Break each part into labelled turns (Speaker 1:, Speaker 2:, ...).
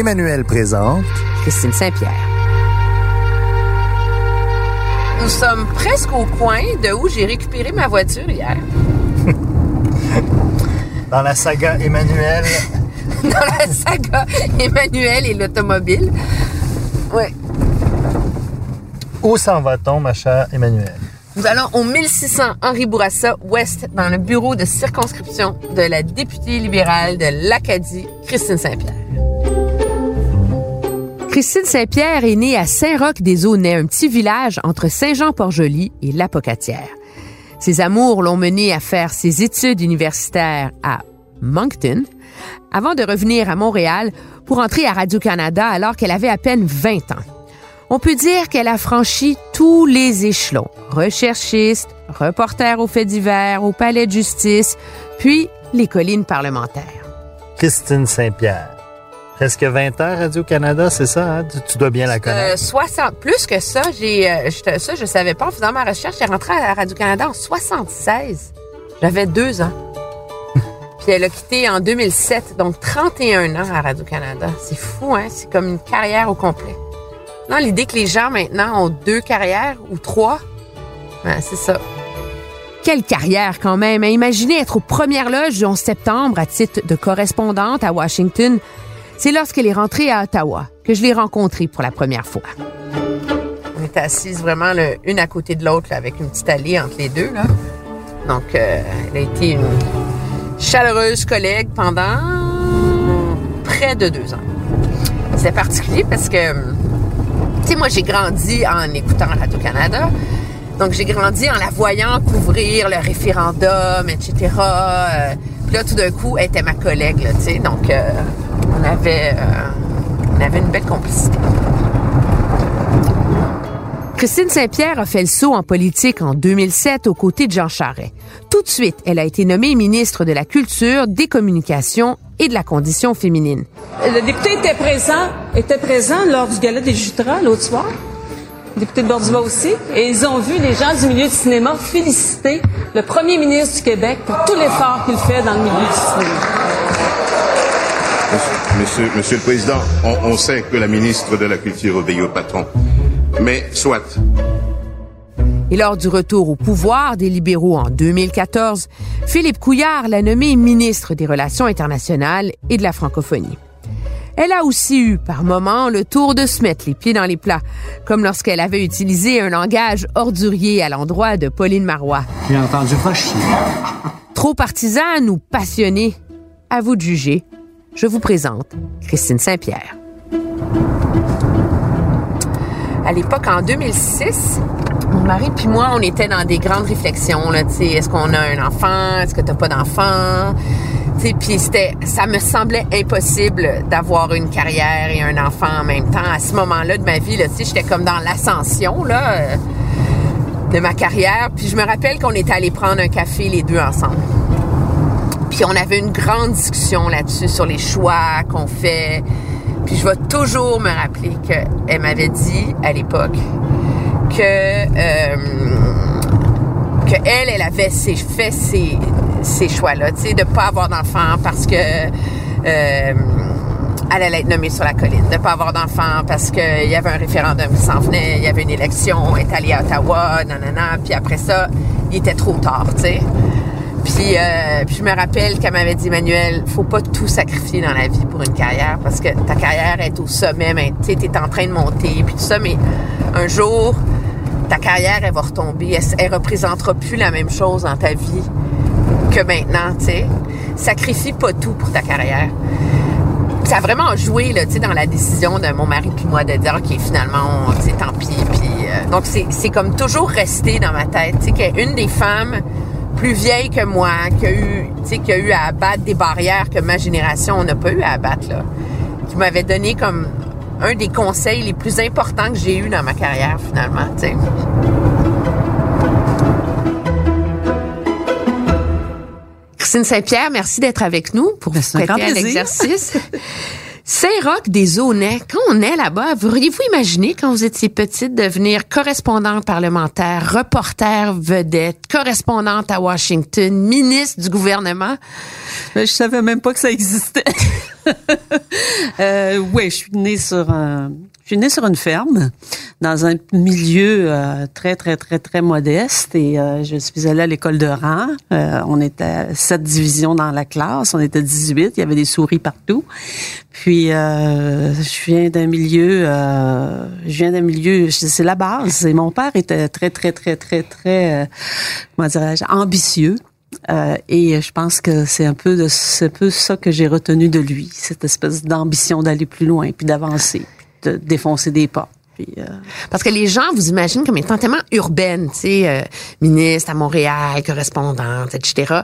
Speaker 1: Emmanuel présente
Speaker 2: Christine Saint-Pierre. Nous sommes presque au coin de où j'ai récupéré ma voiture hier.
Speaker 1: dans la saga Emmanuel.
Speaker 2: Dans la saga Emmanuel et l'automobile. Ouais.
Speaker 1: Où s'en va-t-on, ma chère Emmanuel?
Speaker 2: Nous allons au 1600 Henri Bourassa Ouest dans le bureau de circonscription de la députée libérale de l'Acadie, Christine Saint-Pierre. Christine Saint-Pierre est née à Saint-Roch-des-Aunais, un petit village entre Saint-Jean-Port-Joli et Lapocatière. Ses amours l'ont menée à faire ses études universitaires à Moncton, avant de revenir à Montréal pour entrer à Radio-Canada alors qu'elle avait à peine 20 ans. On peut dire qu'elle a franchi tous les échelons. Recherchiste, reporter aux faits divers, au palais de justice, puis les collines parlementaires.
Speaker 1: Christine Saint-Pierre. Presque 20 ans Radio-Canada, c'est ça, hein? tu, tu dois bien la connaître.
Speaker 2: Euh, 60, plus que ça, j'ai, euh, je- ça, je savais pas. En faisant ma recherche, j'ai rentré à Radio-Canada en 76. J'avais deux ans. Puis elle a quitté en 2007, donc 31 ans à Radio-Canada. C'est fou, hein? C'est comme une carrière au complet. Non, l'idée que les gens maintenant ont deux carrières ou trois, ben, c'est ça. Quelle carrière quand même. hein? Imaginez être aux premières loges du 11 septembre à titre de correspondante à Washington. C'est lorsqu'elle est rentrée à Ottawa que je l'ai rencontrée pour la première fois. On était assises vraiment le- une à côté de l'autre avec une petite allée entre les deux. Là. Donc, euh, elle a été une chaleureuse collègue pendant près de deux ans. C'est particulier parce que, tu sais, moi, j'ai grandi en écoutant Radio-Canada. Donc, j'ai grandi en la voyant couvrir le référendum, etc. Euh, Puis là, tout d'un coup, elle était ma collègue, tu sais. Donc, euh, on, avait, euh, on avait une belle complicité. Christine Saint-Pierre a fait le saut en politique en 2007 aux côtés de Jean Charest. Tout de suite, elle a été nommée ministre de la Culture, des Communications et de la Condition féminine.
Speaker 3: Le député était présent, était présent lors du gala des Jutras l'autre soir. Le député de Borduba aussi. Et ils ont vu les gens du milieu du cinéma féliciter le premier ministre du Québec pour tout l'effort qu'il fait dans le milieu du cinéma.
Speaker 4: Monsieur, monsieur le Président, on, on sait que la ministre de la Culture obéit au patron. Mais soit.
Speaker 2: Et lors du retour au pouvoir des libéraux en 2014, Philippe Couillard l'a nommée ministre des Relations internationales et de la francophonie. Elle a aussi eu, par moments, le tour de se mettre les pieds dans les plats, comme lorsqu'elle avait utilisé un langage ordurier à l'endroit de Pauline Marois.
Speaker 5: J'ai entendu pas chier.
Speaker 2: Trop partisane ou passionnée, à vous de juger. Je vous présente Christine Saint-Pierre. À l'époque, en 2006, mon mari puis moi, on était dans des grandes réflexions. Est-ce qu'on a un enfant? Est-ce que t'as pas d'enfant? Ça me semblait impossible d'avoir une carrière et un enfant en même temps. À ce moment-là de ma vie, j'étais comme dans l'ascension euh, de ma carrière. Puis je me rappelle qu'on était allés prendre un café les deux ensemble. Puis on avait une grande discussion là-dessus sur les choix qu'on fait. Puis je vais toujours me rappeler qu'elle m'avait dit à l'époque que euh, elle, elle avait ses, fait ces, ces choix-là, tu sais, de pas avoir d'enfant parce que euh, elle allait être nommée sur la colline, de pas avoir d'enfant parce qu'il y avait un référendum qui s'en venait, il y avait une élection, elle est allée à Ottawa, nanana, puis après ça, il était trop tard, tu sais. Puis, euh, puis je me rappelle qu'elle m'avait dit, Emmanuel, faut pas tout sacrifier dans la vie pour une carrière parce que ta carrière est au sommet, mais tu t'es en train de monter, puis tout ça, mais un jour, ta carrière, elle va retomber, elle, elle représentera plus la même chose dans ta vie que maintenant, tu sais. Sacrifie pas tout pour ta carrière. Ça a vraiment joué, là, tu sais, dans la décision de mon mari puis moi de dire, OK, finalement, tu sais, tant pis, euh, donc, c'est comme toujours resté dans ma tête, tu sais, qu'une des femmes plus vieille que moi, qui a eu, tu sais, qui a eu à abattre des barrières que ma génération n'a pas eu à abattre, là. qui m'avait donné comme un des conseils les plus importants que j'ai eu dans ma carrière finalement. Christine Saint-Pierre, merci d'être avec nous pour
Speaker 6: Ben,
Speaker 2: vous Saint-Roch des Aunais, quand on est là-bas, auriez-vous imaginé quand vous étiez petite devenir correspondante parlementaire, reporter vedette, correspondante à Washington, ministre du gouvernement?
Speaker 6: Je savais même pas que ça existait. euh, ouais, je suis née sur un, je suis née sur une ferme dans un milieu euh, très très très très modeste et euh, je suis allée à l'école de rang. Euh, on était sept divisions dans la classe, on était 18, il y avait des souris partout. Puis euh, je viens d'un milieu, euh, je viens d'un milieu, c'est la base. Et mon père était très très très très très, euh, comment dirais-je, ambitieux. Euh, et je pense que c'est un peu de, un peu ça que j'ai retenu de lui, cette espèce d'ambition d'aller plus loin, puis d'avancer, de défoncer des pas. Euh,
Speaker 2: Parce que les gens vous imaginent comme étant tellement urbaine, tu sais, euh, ministre à Montréal, correspondante, etc.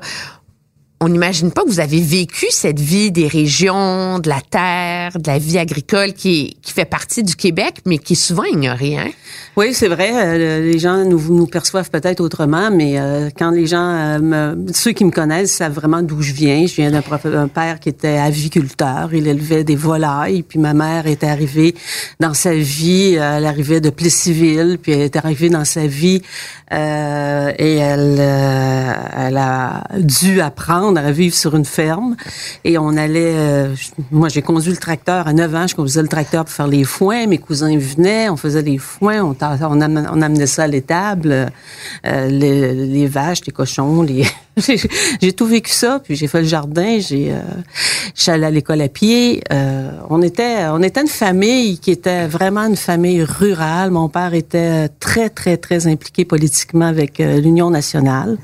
Speaker 2: On n'imagine pas que vous avez vécu cette vie des régions, de la terre, de la vie agricole qui, qui fait partie du Québec, mais qui est souvent ignorée. Hein?
Speaker 6: Oui, c'est vrai. euh, les gens nous, nous perçoivent peut-être autrement, mais euh, quand les gens, euh, ceux qui me connaissent, savent vraiment d'où je viens. Je viens d'un père qui était aviculteur. Il élevait des volailles. Puis ma mère était arrivée dans sa vie. euh, Elle arrivait de Plessisville, puis elle est arrivée dans sa vie euh, et elle, euh, elle a dû apprendre à vivre sur une ferme. Et on allait, moi j'ai conduit le tracteur à 9 ans, je conduisais le tracteur pour faire les foins. Mes cousins venaient, on faisait les foins, on, on, am- on amenait ça à l'étable, euh, les, vaches, les cochons, les j'ai tout vécu ça. Puis j'ai fait le jardin, j'ai, euh, allée à l'école à pied. Euh, on était, on était une famille qui était vraiment une famille rurale. Mon père était très, très, très impliqué politiquement avec euh, l'Union nationale.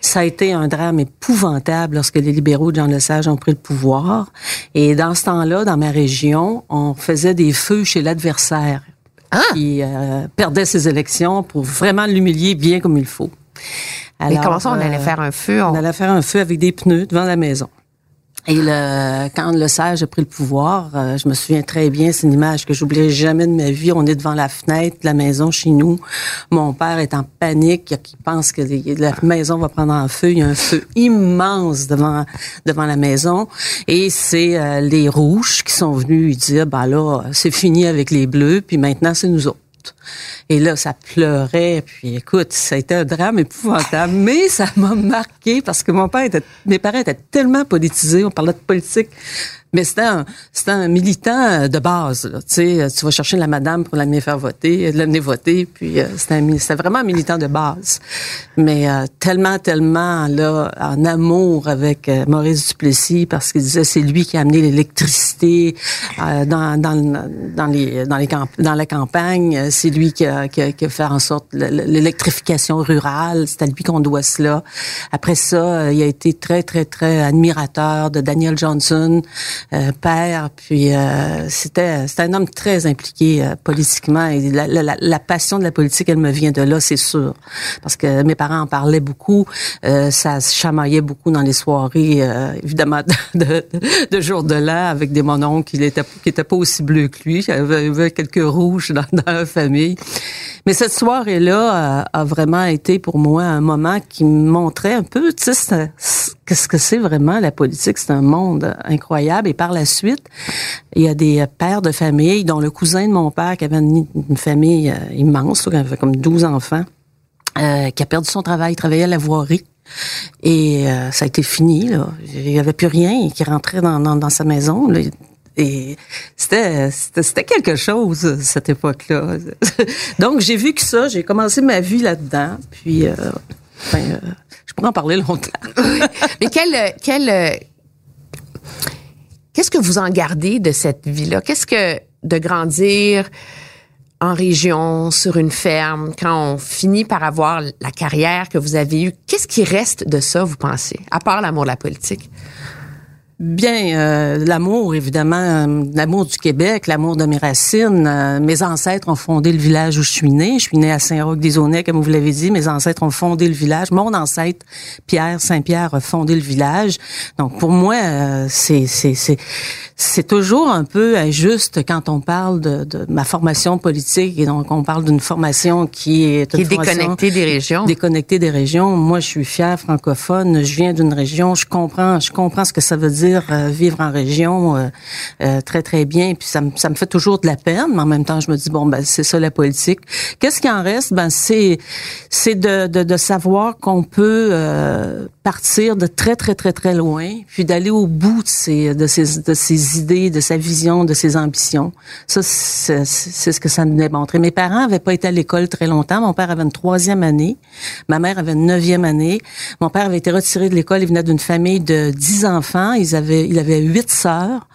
Speaker 6: Ça a été un drame épouvantable lorsque les libéraux de Jean Lesage ont pris le pouvoir. Et dans ce temps-là, dans ma région, on faisait des feux chez l'adversaire qui euh, perdait ses élections pour vraiment l'humilier bien comme il faut.
Speaker 2: mais
Speaker 6: Alors,
Speaker 2: comment ça, on
Speaker 6: euh,
Speaker 2: allait faire un feu?
Speaker 6: on
Speaker 2: On...
Speaker 6: allait faire un feu avec des pneus devant la maison. Et le, quand le sage a pris le pouvoir, euh, je me souviens très bien, c'est une image que j'oublierai jamais de ma vie. On est devant la fenêtre de la maison chez nous. Mon père est en panique, il pense que la maison va prendre en feu. Il y a un feu immense devant devant la maison. Et c'est euh, les rouges qui sont venus lui dire, ben là, c'est fini avec les bleus, puis maintenant c'est nous autres. Et là, ça pleurait. Puis écoute, ça a été un drame épouvantable. Mais ça m'a marqué parce que mon père était, mes parents étaient tellement politisés. On parlait de politique. Mais c'était un, un militant de base. Là. Tu vas chercher la madame pour l'amener faire voter, l'amener voter. Puis euh, c'était, vraiment un militant de base. Mais euh, tellement, tellement là en amour avec euh, Maurice Duplessis parce qu'il disait c'est lui qui a amené l'électricité euh, dans, dans, dans les dans les dans la campagne. Euh, C'est lui qui a, qui, a, qui a fait en sorte le- le- l'électrification rurale. C'est à lui qu'on doit cela. Après ça, euh, il a été très très très admirateur de Daniel Johnson, euh, père. Puis euh, c'était c'était un homme très impliqué euh, politiquement et la, la, la- passion de la politique, elle me vient de là, c'est sûr, parce que mes parents en parlaient beaucoup. Euh, ça se chamaillait beaucoup dans les soirées, euh, évidemment de, de, de jour de l'an avec des mononcles qui étaient qui étaient pas aussi bleus que lui. Il y avait quelques rouges dans, dans la famille. Mais cette soirée-là a, a vraiment été pour moi un moment qui me montrait un peu, tu sais, qu'est-ce que c'est vraiment la politique? C'est un monde incroyable. Et par la suite, il y a des pères de famille, dont le cousin de mon père, qui avait une, famille euh, immense, qui avait comme 12 enfants, euh, qui a perdu son travail, il travaillait à la voirie. Et euh, ça a été fini, là. Il n'y avait plus rien qui rentrait dans, dans, dans sa maison. là. Et c'était, quelque chose, cette époque-là. Donc, j'ai vu que ça, j'ai commencé ma vie là-dedans. Puis, euh, ben, euh, je pourrais en parler longtemps.
Speaker 2: Mais quel, euh, quel, qu'est-ce que vous en gardez de cette vie-là? Qu'est-ce que de grandir en région, sur une ferme, quand on finit par avoir la carrière que vous avez eue, qu'est-ce qui reste de ça, vous pensez, à part l'amour de la politique?
Speaker 6: Bien, euh, l'amour, évidemment, euh, l'amour du Québec, l'amour de mes racines. Euh, mes ancêtres ont fondé le village où je suis née. Je suis née à Saint-Roch-des-Aunais, comme vous l'avez dit. Mes ancêtres ont fondé le village. Mon ancêtre, Pierre Saint-Pierre, a fondé le village. Donc, pour moi, euh, c'est, c'est, c'est, c'est toujours un peu injuste quand on parle de, de, ma formation politique et donc on parle d'une formation qui est
Speaker 2: qui est déconnectée des régions.
Speaker 6: Déconnectée des régions. Moi, je suis fière francophone. Je viens d'une région. Je comprends. Je comprends ce que ça veut dire euh, vivre en région euh, euh, très très bien. Puis ça me ça me fait toujours de la peine, mais en même temps, je me dis bon ben c'est ça la politique. Qu'est-ce qui en reste? Ben c'est c'est de, de, savoir qu'on peut partir de très très très très loin, puis d'aller au bout de ces de ces de ces idées, de sa vision, de ses ambitions. Ça c'est ce que ça me démontrait. Mes parents avaient pas été à l'école très longtemps. Mon père avait une troisième année, ma mère avait une neuvième année. Mon père avait été retiré de l'école. Il venait d'une famille de dix enfants. Ils avaient il avait huit sœurs.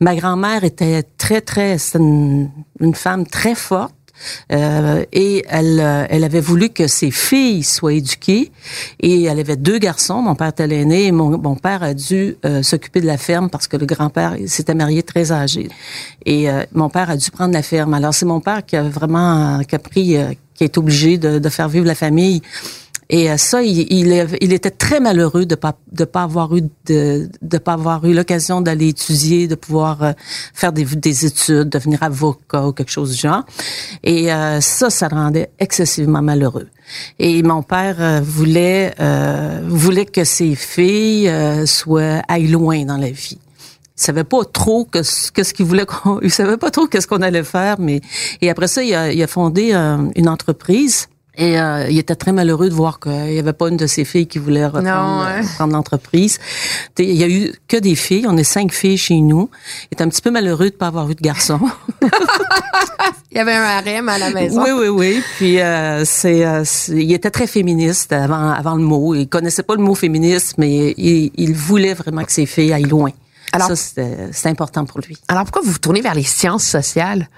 Speaker 6: Ma grand-mère était très très c'était une, femme très forte euh, et elle, euh, elle avait voulu que ses filles soient éduquées. Et elle avait deux garçons. Mon père était l'aîné et mon, mon, père a dû euh, s'occuper de la ferme parce que le grand-père s'était marié très âgé. Et mon père a dû prendre la ferme. Alors c'est mon père qui a vraiment qui a pris, qui est obligé de faire vivre la famille. Et euh, ça, il, il, était très malheureux de pas de pas avoir eu de de pas avoir eu l'occasion d'aller étudier, de pouvoir euh, faire des, des études, devenir avocat ou quelque chose du genre. Et euh, ça, ça le rendait excessivement malheureux. Et mon père voulait voulait que ses filles soient aillent loin dans la vie. Il savait pas trop que, que ce qu'il voulait qu'on, il savait pas trop qu'est-ce qu'on allait faire, mais et après ça, il a, il a fondé une entreprise et euh, il était très malheureux de voir qu'il n'y avait pas une de ses filles qui voulait reprendre, euh, l'entreprise. Il y a eu que des filles. On est cinq filles chez nous. Il était un petit peu malheureux de pas avoir eu de garçon.
Speaker 2: il y avait un harem à la maison.
Speaker 6: Oui, oui, oui. Puis euh, c'est, il était très féministe avant, avant le mot. Il connaissait pas le mot féministe, mais il, il voulait vraiment que ses filles aillent loin. Alors, ça, c'est important pour lui.
Speaker 2: Alors pourquoi vous vous tournez vers les sciences sociales?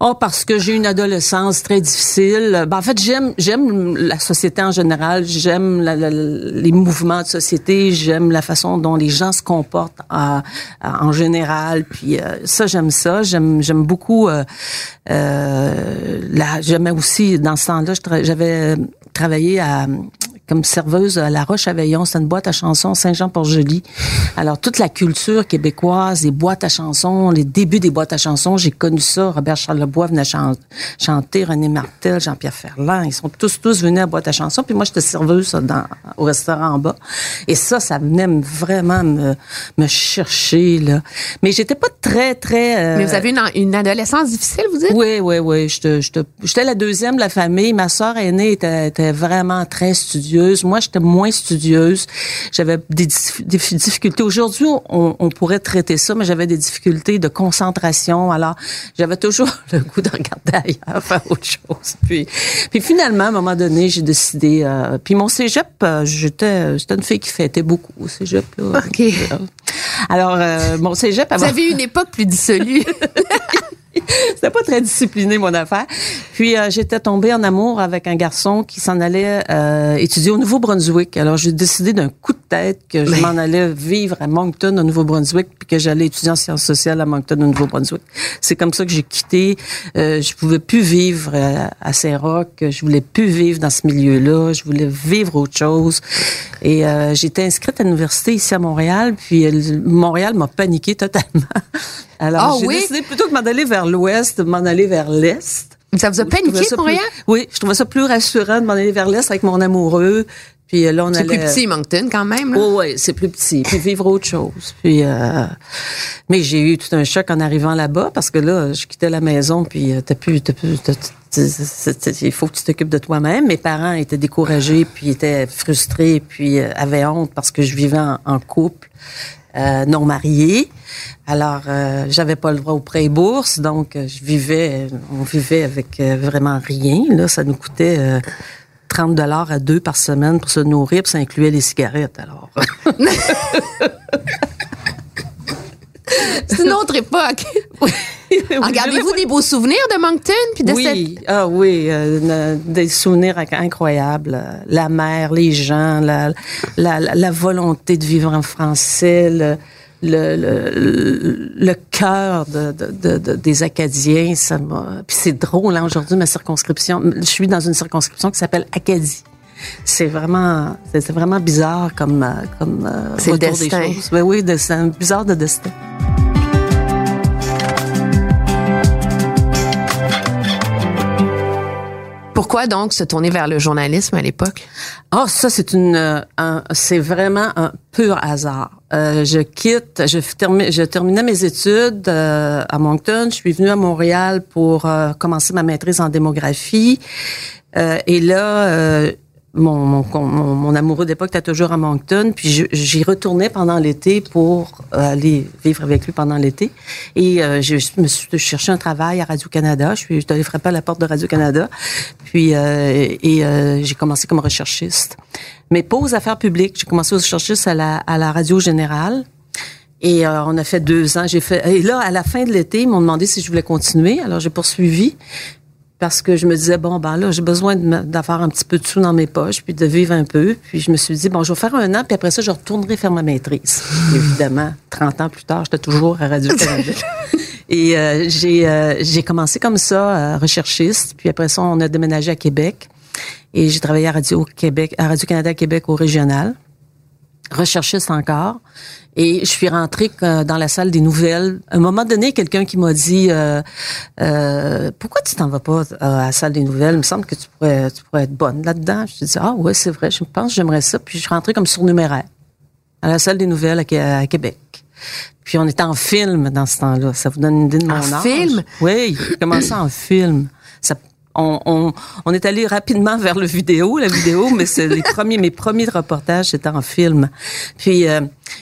Speaker 6: Oh, parce que j'ai une adolescence très difficile. Ben, en fait, j'aime j'aime la société en général. J'aime les mouvements de société. J'aime la façon dont les gens se comportent en général. Puis euh, ça, j'aime ça. J'aime j'aime beaucoup. Euh, euh, j'aimais aussi dans ce temps-là, j'avais travaillé à comme serveuse à La Roche à Veillon. C'est une boîte à chansons Saint-Jean-Port-Joli. Alors, toute la culture québécoise, les boîtes à chansons, les débuts des boîtes à chansons, j'ai connu ça. Robert Charlebois venait chanter, René Martel, Jean-Pierre Ferland. Ils sont tous, tous venus à boîte à chansons. Puis moi, j'étais serveuse dans, au restaurant en bas. Et ça, ça venait vraiment me, me chercher, là. Mais j'étais pas très, très...
Speaker 2: Euh, Mais vous avez une, une, adolescence difficile, vous dites?
Speaker 6: Oui, oui, oui. J'étais la deuxième de la famille. Ma sœur aînée était, était vraiment très studieuse moi, j'étais moins studieuse. J'avais des, difficultés. Aujourd'hui, on, pourrait traiter ça, mais j'avais des difficultés de concentration. Alors, j'avais toujours le goût de regarder ailleurs, faire autre chose. Puis, puis finalement, à un moment donné, j'ai décidé. Euh, puis mon cégep, euh, j'étais, j'étais une fille qui fêtait beaucoup au cégep. Là.
Speaker 2: OK.
Speaker 6: Alors, euh, mon cégep...
Speaker 2: Vous avez une époque plus dissolue.
Speaker 6: C'était pas très discipliné mon affaire. Puis euh, j'étais tombée en amour avec un garçon qui s'en allait euh, étudier au Nouveau-Brunswick. Alors j'ai décidé d'un coup de tête que je m'en allais vivre à Moncton au Nouveau-Brunswick puis que j'allais étudier en sciences sociales à Moncton au Nouveau-Brunswick. C'est comme ça que j'ai quitté. Euh, je pouvais plus vivre euh, à Saint-Roch. Je voulais plus vivre dans ce milieu-là. Je voulais vivre autre chose. Et euh, j'étais inscrite à l'université ici à Montréal. Puis Montréal m'a paniqué totalement. Alors,
Speaker 2: oh,
Speaker 6: j'ai décidé plutôt que m'en aller vers l'ouest, de m'en aller vers l'est.
Speaker 2: Ça vous a paniqué, Montréal?
Speaker 6: oui, je trouvais ça plus rassurant de m'en aller vers l'est avec mon amoureux. Puis euh, là, on
Speaker 2: C'est plus petit, Moncton, quand même.
Speaker 6: Oh, oui, c'est plus petit. Puis vivre autre chose. Puis, euh... mais j'ai eu tout un choc en arrivant là-bas parce que là, je quittais la maison. Puis euh, t'as plus, t'as plus, il faut que tu t'occupes de toi-même. Mes parents étaient découragés, puis étaient frustrés, puis euh, avaient honte parce que je vivais en couple. Euh, non mariée. Alors, euh, j'avais pas le droit au prêt bourse, donc euh, je vivais, on vivait avec vraiment rien. Là, ça nous coûtait 30 dollars à deux par semaine pour se nourrir, puis ça incluait les cigarettes. Alors.
Speaker 2: C'est une autre époque. Regardez-vous des beaux souvenirs de Moncton puis de
Speaker 6: oui. Ah oui, euh, des souvenirs incroyables. La mer, les gens, la, la, la volonté de vivre en français, le, le, le, le cœur de, de, de, des Acadiens. Ça Puis c'est drôle, hein, aujourd'hui, ma circonscription. Je suis dans une circonscription qui s'appelle Acadie c'est vraiment, c'est vraiment bizarre comme, euh, comme
Speaker 2: euh, c'est le destin.
Speaker 6: Des choses. oui, c'est bizarre de destin.
Speaker 2: Pourquoi donc se tourner vers le journalisme à l'époque?
Speaker 6: Ah, ça, c'est une, euh, un- c'est vraiment un pur hasard. Euh, je quitte, je, termi- je terminais mes études euh, à Moncton. Je suis venue à Montréal pour commencer ma maîtrise en démographie. Et là, mon, mon, mon, mon amoureux d'époque était toujours à Moncton, puis j'y retournais pendant l'été pour euh, aller vivre avec lui pendant l'été. Et euh, je me suis cherché un travail à Radio-Canada. Je suis allée frapper à la porte de Radio-Canada. Puis, euh, et euh, j'ai commencé comme recherchiste. Mais pas aux affaires publiques. J'ai commencé aux recherchistes à la, à la Radio Générale. Et euh, on a fait deux ans. J'ai fait. Et là, à la fin de l'été, ils m'ont demandé si je voulais continuer. Alors j'ai poursuivi parce que je me disais bon ben là j'ai besoin d'avoir un petit peu de sous dans mes poches puis de vivre un peu. Puis je me suis dit bon je vais faire un an puis après ça je retournerai faire ma maîtrise. Évidemment, 30 ans plus tard, j'étais toujours à Radio Canada. Et euh, j'ai euh, j'ai commencé comme ça euh, recherchiste puis après ça on a déménagé à Québec et j'ai travaillé à Radio Québec à Radio Canada Québec au régional recherchiste encore. Et je suis rentrée dans la salle des nouvelles. À un moment donné, quelqu'un qui m'a dit euh, euh, Pourquoi tu t'en vas pas euh, à la salle des nouvelles? Il me semble que tu pourrais, tu pourrais être bonne là-dedans. Je dit Ah ouais, c'est vrai, je pense que j'aimerais ça. Puis je suis rentrée comme surnuméraire à la salle des nouvelles à, Qué- à Québec. Puis on était en film dans ce temps-là. Ça vous donne une idée de mon
Speaker 2: En
Speaker 6: âge.
Speaker 2: film?
Speaker 6: Oui, j'ai commencé en film. On, on, on est allé rapidement vers le vidéo, la vidéo, mais c'est les premiers, mes premiers reportages, c'était en film. Puis, euh,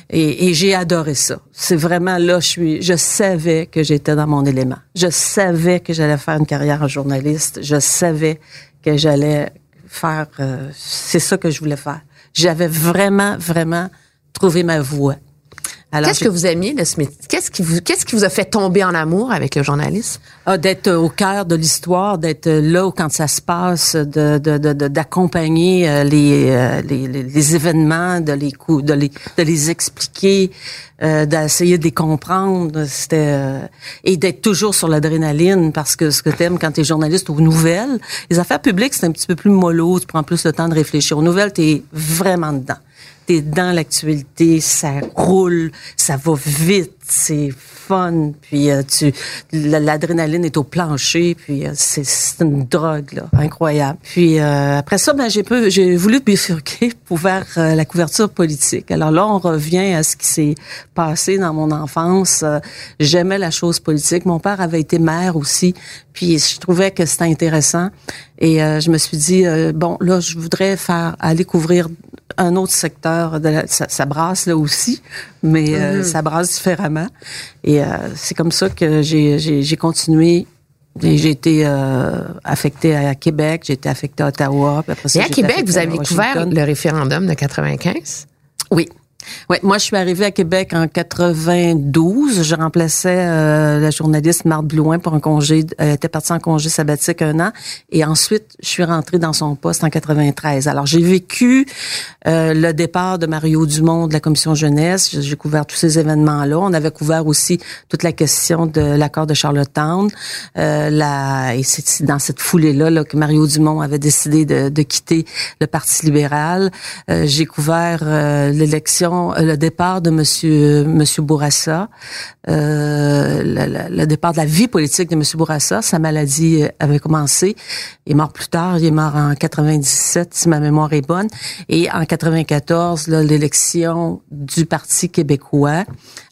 Speaker 6: et, et j'ai adoré ça. C'est vraiment là, je suis, je savais que j'étais dans mon élément. Je savais que j'allais faire une carrière en journaliste. Je savais que j'allais faire, euh, c'est ça que je voulais faire. J'avais vraiment, vraiment trouvé ma voie.
Speaker 2: Qu'est-ce que vous aimiez de ce métier? Qu'est-ce qui vous, qu'est-ce qui vous a fait tomber en amour avec le journalisme?
Speaker 6: Ah, d'être au cœur de l'histoire, d'être là où quand ça se passe, de de- de- d'accompagner euh, les, euh, les, les les événements, de les cou- de les de les expliquer, euh, d'essayer de les comprendre, c'était euh, et d'être toujours sur l'adrénaline parce que ce que t'aimes quand t'es journaliste aux nouvelles, les affaires publiques c'est un petit peu plus mollo, tu prends plus le temps de réfléchir. Aux nouvelles, t'es vraiment dedans dans l'actualité, ça roule, ça va vite, c'est fun, puis euh, tu la- l'adrénaline est au plancher, puis euh, c'est une drogue là, incroyable. Puis euh, après ça, ben j'ai peu j'ai voulu bifurquer pour faire euh, la couverture politique. Alors là, on revient à ce qui s'est passé dans mon enfance. Euh, J'aimais la chose politique. Mon père avait été maire aussi, puis je trouvais que c'était intéressant. Et euh, je me suis dit bon là, je voudrais faire aller couvrir un autre secteur de la, ça, ça brasse là aussi, mais euh, ça brasse différemment. Et euh, c'est comme ça que j'ai continué. J'ai été euh, affectée à Québec, j'ai été affectée à Ottawa. puis après ça,
Speaker 2: Et à Québec, vous avez couvert
Speaker 6: Washington.
Speaker 2: le référendum de 95.
Speaker 6: Oui. Ouais, moi je suis arrivée à Québec en 92. Je remplaçais euh, la journaliste Marthe Blouin pour un congé. Elle était partie en congé sabbatique un an et ensuite je suis rentrée dans son poste en 93. Alors j'ai vécu euh, le départ de Mario Dumont de la commission jeunesse. J'ai j'ai couvert tous ces événements-là. On avait couvert aussi toute la question de l'accord de Charlottetown. Euh, la, et c'est dans cette foulée-là là, que Mario Dumont avait décidé de, de quitter le Parti libéral. Euh, j'ai couvert euh, l'élection, euh, le départ de Monsieur Monsieur Bourassa, euh, le, départ de la vie politique de Monsieur Bourassa. Sa maladie euh, avait commencé. Il est mort plus tard. Il est mort en 97, si ma mémoire est bonne. Et en 94, là, l'élection du Parti québécois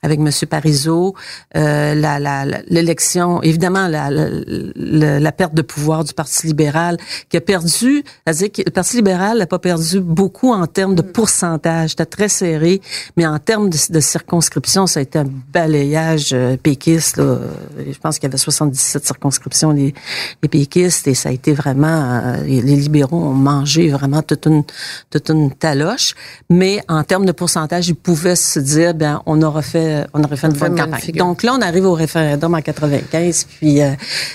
Speaker 6: avec Monsieur Parizeau, euh, la- la- la- l'élection, évidemment, la, la, la- perte de pouvoir du Parti libéral, qui a perdu, c'est-à-dire que le Parti libéral n'a pas perdu beaucoup en termes de pourcentage. C'était très serré, mais en termes de, de circonscription, ça a été un balayage euh, péquiste. Là. Je pense qu'il y avait 77 circonscriptions les, les péquistes et ça a été vraiment, euh, les les libéraux ont mangé vraiment toute une, toute une taloche. Mais en termes de pourcentage, ils pouvaient se dire, ben, on aura fait, on aurait fait une bonne
Speaker 2: bonne
Speaker 6: campagne.
Speaker 2: figure.
Speaker 6: Donc là, on arrive au référendum en 95, puis euh,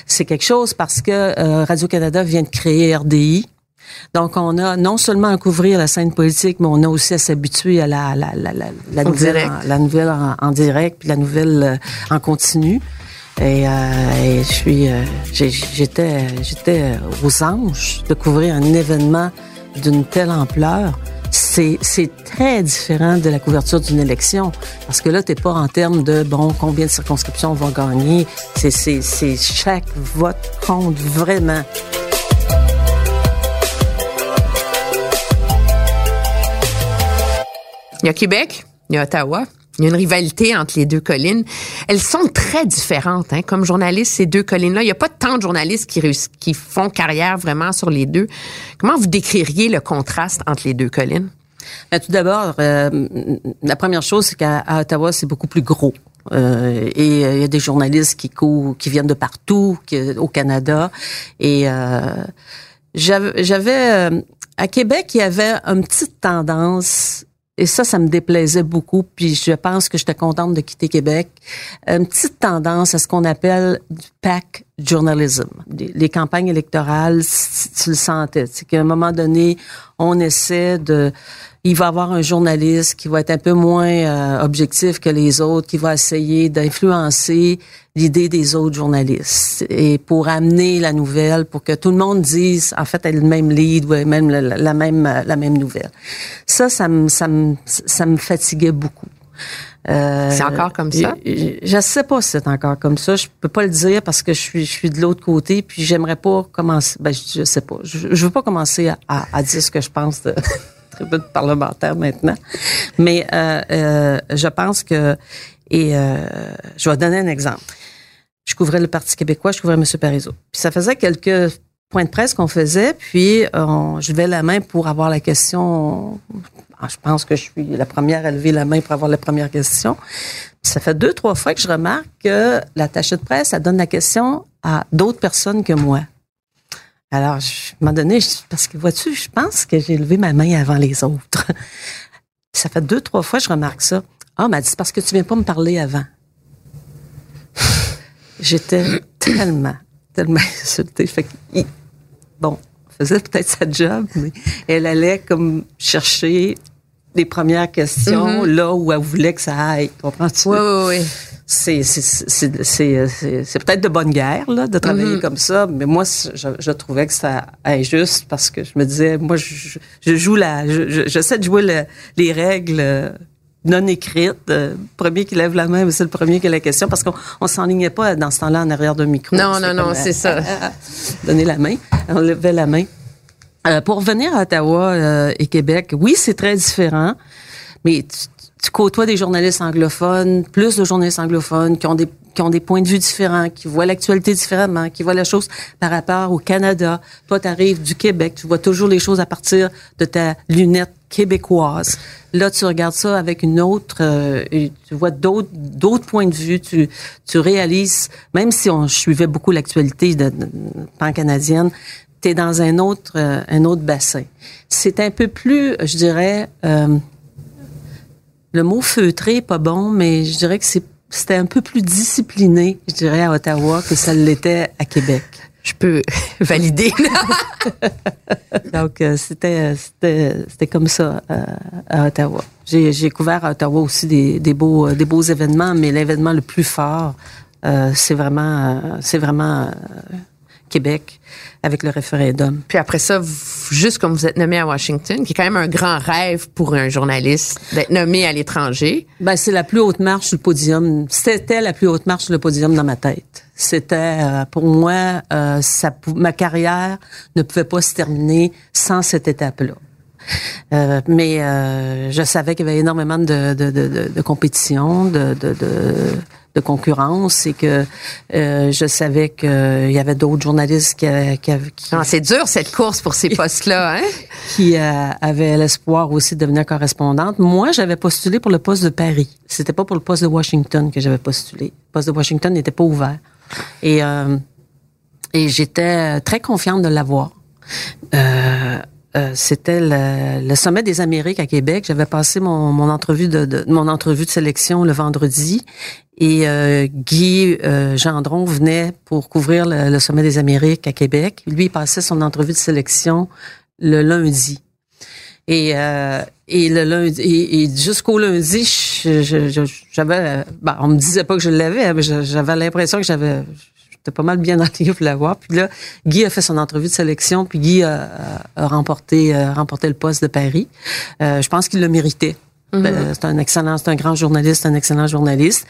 Speaker 6: c'est quelque chose parce que euh, Radio-Canada vient de créer RDI. Donc, on a non seulement à couvrir la scène politique, mais on a aussi à s'habituer à la, la, la, la, la
Speaker 2: En
Speaker 6: nouvelle, en, la nouvelle en, en direct, puis la nouvelle euh, en continu. Et, euh, et je suis, euh, j'étais, j'étais aux anges de couvrir un événement d'une telle ampleur c'est très différent de la couverture d'une élection. Parce que là, t'es pas en termes de, bon, combien de circonscriptions on va gagner. C'est chaque vote compte vraiment.
Speaker 2: Il y a Québec, il y a Ottawa, il y a une rivalité entre les deux collines. Elles sont très différentes, hein, comme journalistes, ces deux collines-là. Il n'y a pas tant de journalistes qui font carrière vraiment sur les deux. Comment vous décririez le contraste entre les deux collines?
Speaker 6: Ben, tout d'abord, euh, la première chose, c'est qu'à Ottawa, c'est beaucoup plus gros. Euh, et euh, il y a des journalistes qui courent, qui viennent de partout au Canada. Et j'avais à Québec, il y avait une petite tendance et ça, ça me déplaisait beaucoup. Puis je pense que j'étais contente de quitter Québec. Une petite tendance à ce qu'on appelle du pack journalism. Les, campagnes électorales, tu le sentais. C'est qu'à un moment donné, on essaie de il va avoir un journaliste qui va être un peu moins euh, objectif que les autres, qui va essayer d'influencer l'idée des autres journalistes et pour amener la nouvelle, pour que tout le monde dise en fait elle le même lead ou même la, même la même nouvelle. Ça, ça me ça me ça me fatiguait beaucoup.
Speaker 2: Euh, c'est encore comme ça?
Speaker 6: Je, je sais pas si c'est encore comme ça. Je peux pas le dire parce que je suis, je suis de l'autre côté, puis j'aimerais pas commencer. Ben, je, sais pas. Je, je veux pas commencer à, à, dire ce que je pense de, tribune parlementaire maintenant. Mais euh, euh, je pense que, et euh, je vais donner un exemple. Je couvrais le Parti québécois, je couvrais M. Parizeau. Puis ça faisait quelques points de presse qu'on faisait, puis je levais la main pour avoir la question. Ah, je pense que je suis la première à lever la main pour avoir la première question. ça fait deux, trois fois que je remarque que l'attaché de presse, ça donne la question à d'autres personnes que moi. Alors, je, à un moment donné, parce que vois-tu, je pense que j'ai levé ma main avant les autres. ça fait deux, trois fois que je remarque ça. Ah, m'a dit, c'est parce que tu viens pas me parler avant. J'étais tellement, tellement insultée. Fait que, bon, faisait peut-être sa job, mais elle allait comme chercher les premières questions mm-hmm. là où elle voulait que ça aille. Comprends-tu?
Speaker 2: Oui, oui, oui
Speaker 6: c'est c'est peut-être de bonne guerre là, de travailler mm-hmm. comme ça, mais moi je, je, trouvais que c'était injuste parce que je me disais moi je, je joue la j'essaie de jouer les règles euh, non écrites. Euh, premier qui lève la main, c'est le premier qui a la question parce qu'on on s'enlignait pas dans ce temps-là en arrière d'un micro.
Speaker 2: Non non non, c'est ça.
Speaker 6: donner la main, on levait la main. Euh, pour revenir à Ottawa euh, et Québec, oui, c'est très différent, mais tu, tu côtoies des journalistes anglophones, plus de journalistes anglophones qui ont des qui ont des points de vue différents, qui voient l'actualité différemment, qui voient la chose par rapport au Canada. Toi, tu arrives du Québec, tu vois toujours les choses à partir de ta lunette québécoise. Là, tu regardes ça avec une autre, euh, tu vois d'autres d'autres points de vue. Tu tu réalises, même si on suivait beaucoup l'actualité de, de, pan canadienne, tu es dans un autre euh, un autre bassin. C'est un peu plus, je dirais. Euh, le mot feutré pas bon, mais je dirais que c'était un peu plus discipliné, je dirais, à Ottawa que ça l'était à Québec.
Speaker 2: Je peux valider.
Speaker 6: Donc, euh, c'était, c'était, comme ça euh, à Ottawa. J'ai, couvert à Ottawa aussi des, des, beaux, des beaux événements, mais l'événement le plus fort, euh, c'est vraiment, c'est vraiment Québec avec le référendum.
Speaker 2: Puis après ça, juste comme vous êtes nommé à Washington, qui est quand même un grand rêve pour un journaliste d'être nommé à l'étranger.
Speaker 6: Ben c'est la plus haute marche sur le podium. C'était la plus haute marche sur le podium dans ma tête. C'était euh, pour moi, euh, ça, ma carrière ne pouvait pas se terminer sans cette étape-là. Euh, mais euh, je savais qu'il y avait énormément de, de, de, de compétition, de, concurrence et que euh, je savais qu'il y avait d'autres journalistes qui, qui, qui
Speaker 2: ah, c'est dur cette course pour ces postes-là, hein?
Speaker 6: qui avaient l'espoir aussi de devenir correspondante. Moi, j'avais postulé pour le poste de Paris. C'était pas pour le poste de Washington que j'avais postulé. Le poste de Washington n'était pas ouvert. Et et j'étais très confiante de l'avoir. Euh, euh, c'était le, sommet des Amériques à Québec. J'avais passé mon, mon entrevue de, mon entrevue de sélection le vendredi et euh, Guy euh, Gendron venait pour couvrir le, sommet des Amériques à Québec. Lui, il passait son entrevue de sélection le lundi. Et, et le lundi et, jusqu'au lundi, j'avais, ben, on me disait pas que je l'avais, mais j'avais l'impression que j'avais J'étais pas mal bien dans pour l'avoir. Puis là, Guy a fait son entrevue de sélection, puis Guy a, remporté, remporté le poste de Paris. Euh, je pense qu'il le méritait. Mm-hmm. Euh, c'est un excellent, c'est un grand journaliste, un excellent journaliste.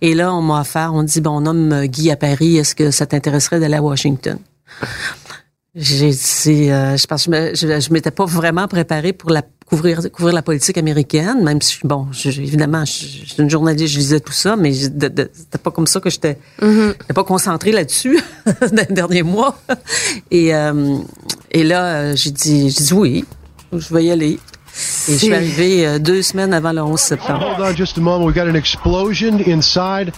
Speaker 6: Et là, on m'a offert, on dit, bon, on nomme Guy à Paris, est-ce que ça t'intéresserait d'aller à Washington? J'ai dit, euh, je pense, que je, me- je, je m'étais pas vraiment préparée pour la couvrir, couvrir la politique américaine, même si bon, je- je- évidemment, je, je suis une journaliste, je lisais tout ça, mais je- de- de- c'était pas comme ça que j'étais, j'étais pas concentrée là-dessus dans les derniers mois. Et euh, et là, j'ai dit, j'ai dit oui, je vais y aller. Et je suis arrivée euh, deux semaines avant le 11 septembre.
Speaker 5: Hold on just a moment. We got an explosion inside.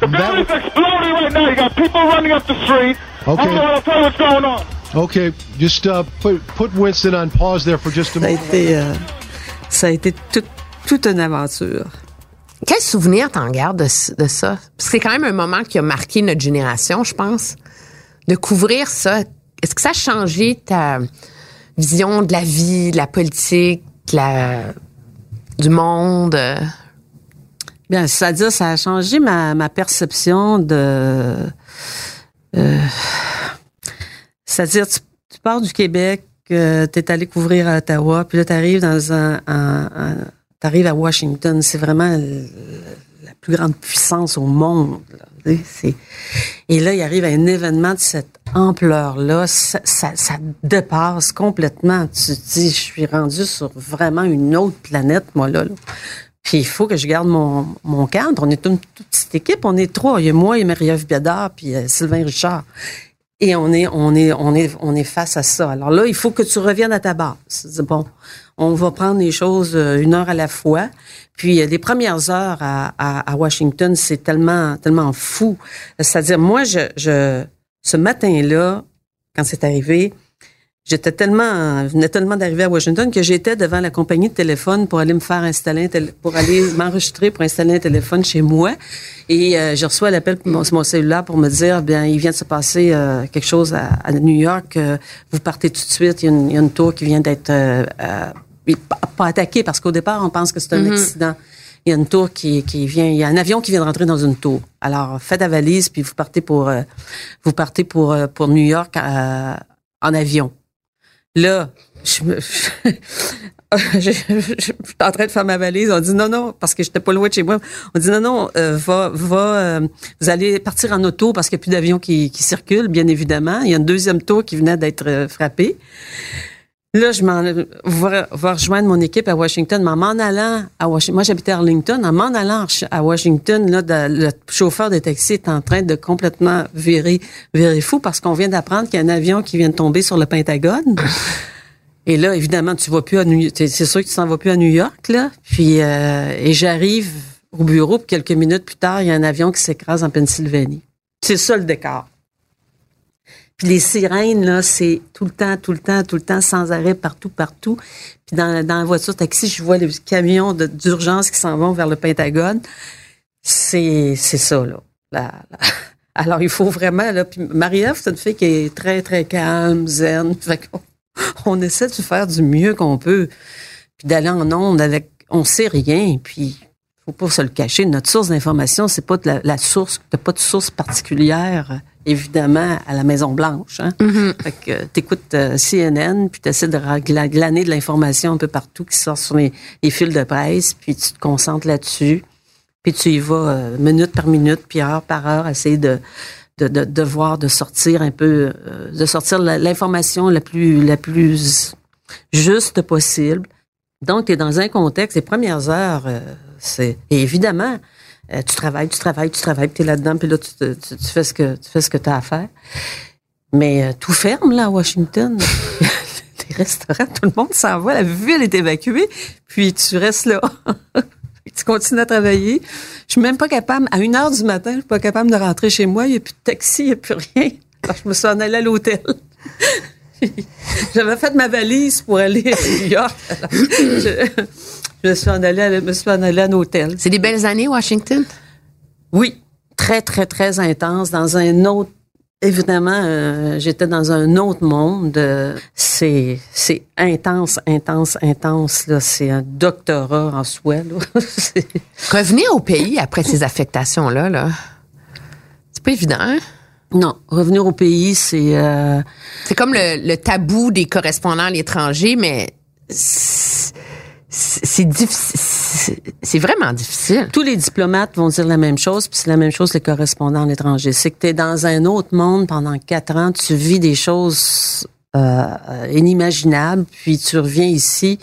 Speaker 7: The building's exploding right now. You got people running up the street.
Speaker 5: Okay.
Speaker 7: To tell you what's going on.
Speaker 5: Okay, just uh, put put Winston on pause there for just a
Speaker 6: Ça a
Speaker 5: moment.
Speaker 6: été, euh, ça a été tout- toute une aventure.
Speaker 2: Quel souvenir t'en gardes de, de ça? Parce que c'est quand même un moment qui a marqué notre génération, je pense. De couvrir ça. Est-ce que ça a changé ta vision de la vie, de la politique, de la, du monde?
Speaker 6: Bien, c'est-à-dire, ça a changé ma, ma perception de. euh, c'est-à-dire, tu, tu pars du Québec, tu es allé couvrir à Ottawa, puis là, tu arrives dans un. t'arrives à Washington. C'est vraiment la plus grande puissance au monde. Et là, il arrive à un événement de cette ampleur-là. Ça, dépasse complètement. Tu te dis, je suis rendu sur vraiment une autre planète, moi, là. Puis il faut que je garde mon, cadre. On est une toute petite équipe. On est trois. Il y a moi et Marie-Ève Biadard, puis euh, Sylvain Richard. Et on est, on est, on est, on est face à ça. Alors là, il faut que tu reviennes à ta base. Bon, on va prendre les choses euh, une heure à la fois. Puis euh, les premières heures à, à, à Washington, c'est tellement, tellement fou. C'est-à-dire, moi, je, je, ce matin-là, quand c'est arrivé, j'étais tellement, je venais tellement d'arriver à Washington que j'étais devant la compagnie de téléphone pour aller me faire installer un tél- pour aller m'enregistrer pour installer un téléphone chez moi. Et euh, je reçois l'appel mon, sur mon cellulaire pour me dire, bien, il vient de se passer euh, quelque chose à, à New York. euh, vous partez tout de suite. Il y a une, il y a une tour qui vient d'être euh, euh, pas, attaquée parce qu'au départ, on pense que c'est un accident. Il y a une tour qui, qui vient, il y a un avion qui vient de rentrer dans une tour. Alors, faites la valise puis vous partez pour, euh, vous partez pour, euh, pour New York euh, en avion. Là, je me, je, je- en train de faire ma valise. On dit non, non, parce que j'étais pas loin de chez moi. On dit non, non, euh, va, va, euh, vous allez partir en auto parce qu'il n'y a plus d'avions qui, qui circulent, bien évidemment. Il y a une deuxième tour qui venait d'être euh, frappée. Là, je m'en va, va rejoindre mon équipe à Washington, mais en m'en allant à Washington, moi j'habitais à Arlington, en m'en allant à Washington, là, de- le chauffeur de taxi est en train de complètement virer, virer fou parce qu'on vient d'apprendre qu'il y a un avion qui vient de tomber sur le Pentagone. Et là, évidemment, tu vas plus à New C'est sûr que tu s'en vas plus à New York, là. Puis, euh, et j'arrive au bureau, puis quelques minutes plus tard, il y a un avion qui s'écrase en Pennsylvanie. C'est ça le décor. Puis les sirènes, là, c'est tout le temps, tout le temps, tout le temps, sans arrêt, partout, partout. Puis dans, dans la voiture taxi, je vois les camions d'urgence qui s'en vont vers le Pentagone. C'est, ça, là. Alors, il faut vraiment, là. Puis Marie-Ève, c'est une fille qui est très, très calme, zen. Fait qu'on on essaie de faire du mieux qu'on peut. Puis d'aller en onde avec, on sait rien. Puis, faut pas se le cacher. Notre source d'information, c'est pas de la, la source, t'as pas de source particulière, évidemment, à la Maison Blanche. Hein? Fait que t'écoutes euh, CNN, puis t'essaies de glaner de l'information un peu partout qui sort sur les, les fils de presse, puis tu te concentres là-dessus, puis tu y vas euh, minute par minute, puis heure par heure, essayer de de, de, de voir, de sortir un peu, euh, de sortir l'information la plus la plus juste possible. Donc, tu es dans un contexte, les premières heures, euh, c'est évidemment, euh, tu travailles, tu travailles, tu travailles, tu es là-dedans, puis là, tu, fais ce que tu que as à faire. Mais euh, tout ferme, là, à Washington. les restaurants, tout le monde s'en va, la ville est évacuée, puis tu restes là. tu continues à travailler. Je suis même pas capable, à une heure du matin, je suis pas capable de rentrer chez moi, il n'y a plus de taxi, il n'y a plus rien. Alors, je me suis en allée à l'hôtel. J'avais fait ma valise pour aller à New York. Je, suis en allée, à- me suis en allée à un hôtel.
Speaker 2: C'est des belles années, Washington?
Speaker 6: Oui, très, très, très intense, dans un autre. Évidemment, euh, j'étais dans un autre monde. Euh, c'est, c'est intense, intense, intense. Là, c'est un doctorat en soi. Là.
Speaker 2: Revenir au pays après ces affectations-là, là, c'est pas évident. hein?
Speaker 6: Non, revenir au pays, c'est. euh,
Speaker 2: C'est comme le, le tabou des correspondants à l'étranger, mais c'est difficile. C'est vraiment difficile.
Speaker 6: Tous les diplomates vont dire la même chose, puis c'est la même chose les correspondants à l'étranger. C'est que tu es dans un autre monde pendant quatre ans, tu vis des choses euh, inimaginables, puis tu reviens ici,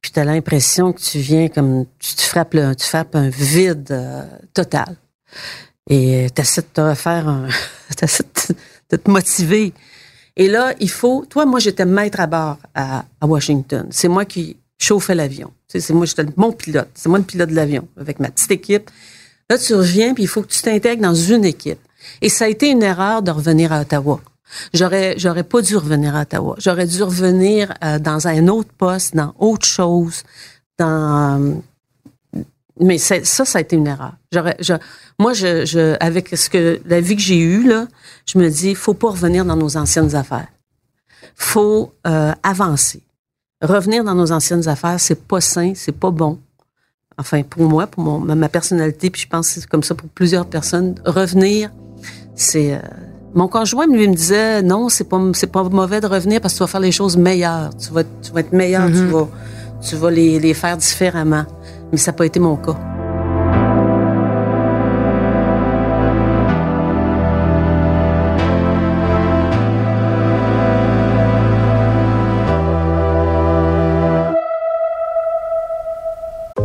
Speaker 6: puis tu as l'impression que tu viens comme tu te frappes, le, tu frappes un vide euh, total. Et tu essaies de te refaire un, t'essaies de, te motiver. Et là, il faut, toi, moi, j'étais maître à bord à, à Washington. C'est moi qui chauffais l'avion. C'est moi, j'étais mon pilote. C'est moi le pilote de l'avion avec ma petite équipe. Là, tu reviens, puis il faut que tu t'intègres dans une équipe. Et ça a été une erreur de revenir à Ottawa. J'aurais, j'aurais pas dû revenir à Ottawa. J'aurais dû revenir euh, dans un autre poste, dans autre chose, dans. Mais ça, ça a été une erreur. Je, moi, je, je, avec ce que la vie que j'ai eue là, je me dis, faut pas revenir dans nos anciennes affaires. Faut euh, avancer. Revenir dans nos anciennes affaires, c'est pas sain, c'est pas bon. Enfin, pour moi, pour mon, ma personnalité, puis je pense que c'est comme ça pour plusieurs personnes. Revenir, c'est euh, mon conjoint lui me disait non, c'est pas c'est pas mauvais de revenir parce que tu vas faire les choses meilleures. Tu vas tu vas être meilleur, tu vas tu vas les, les faire différemment. Mais ça n'a pas été mon cas.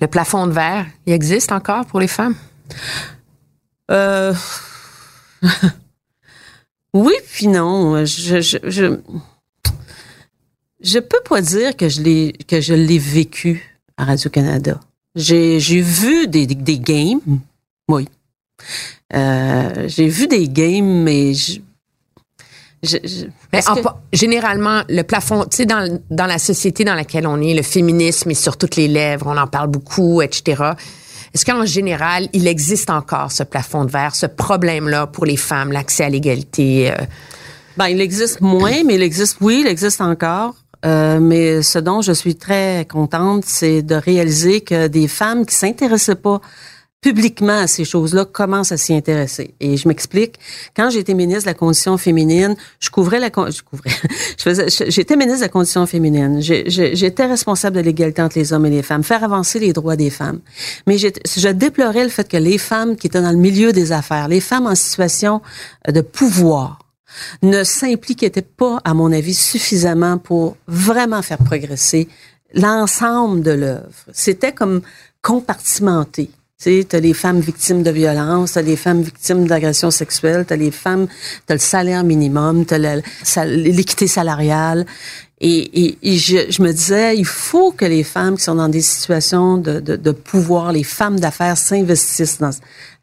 Speaker 2: Le plafond de verre, il existe encore pour les femmes?
Speaker 6: Euh... oui, puis non. Je, je, je, je peux pas dire que je l'ai que je l'ai vécu à Radio Canada. J'ai j'ai vu des, des, des games, oui. Euh, j'ai vu des games, mais je, je, je-
Speaker 2: Mais
Speaker 6: parce
Speaker 2: en
Speaker 6: que-
Speaker 2: pa- généralement, le plafond, tu sais, dans, dans la société dans laquelle on est, le féminisme est sur toutes les lèvres, on en parle beaucoup, etc. Est-ce qu'en général, il existe encore ce plafond de verre, ce problème-là pour les femmes, l'accès à l'égalité? euh?
Speaker 6: Ben, il existe moins, mais il existe, oui, il existe encore. Euh, mais ce dont je suis très contente, c'est de réaliser que des femmes qui s'intéressaient pas publiquement à ces choses-là commencent à s'y intéresser. Et je m'explique. Quand j'étais ministre de la condition féminine, je couvrais la, je couvrais, j'étais ministre de la condition féminine. J'étais responsable de l'égalité entre les hommes et les femmes, faire avancer les droits des femmes. Mais je déplorais le fait que les femmes qui étaient dans le milieu des affaires, les femmes en situation de pouvoir, ne s'impliquait pas, à mon avis, suffisamment pour vraiment faire progresser l'ensemble de l'œuvre. C'était comme compartimenté. Tu t'as les femmes victimes de violence, t'as les femmes victimes d'agressions sexuelles, t'as les femmes, t'as le salaire minimum, le- sal- l'équité salariale. Et, et, et je, je me disais, il faut que les femmes qui sont dans des situations de, de, de pouvoir, les femmes d'affaires s'investissent dans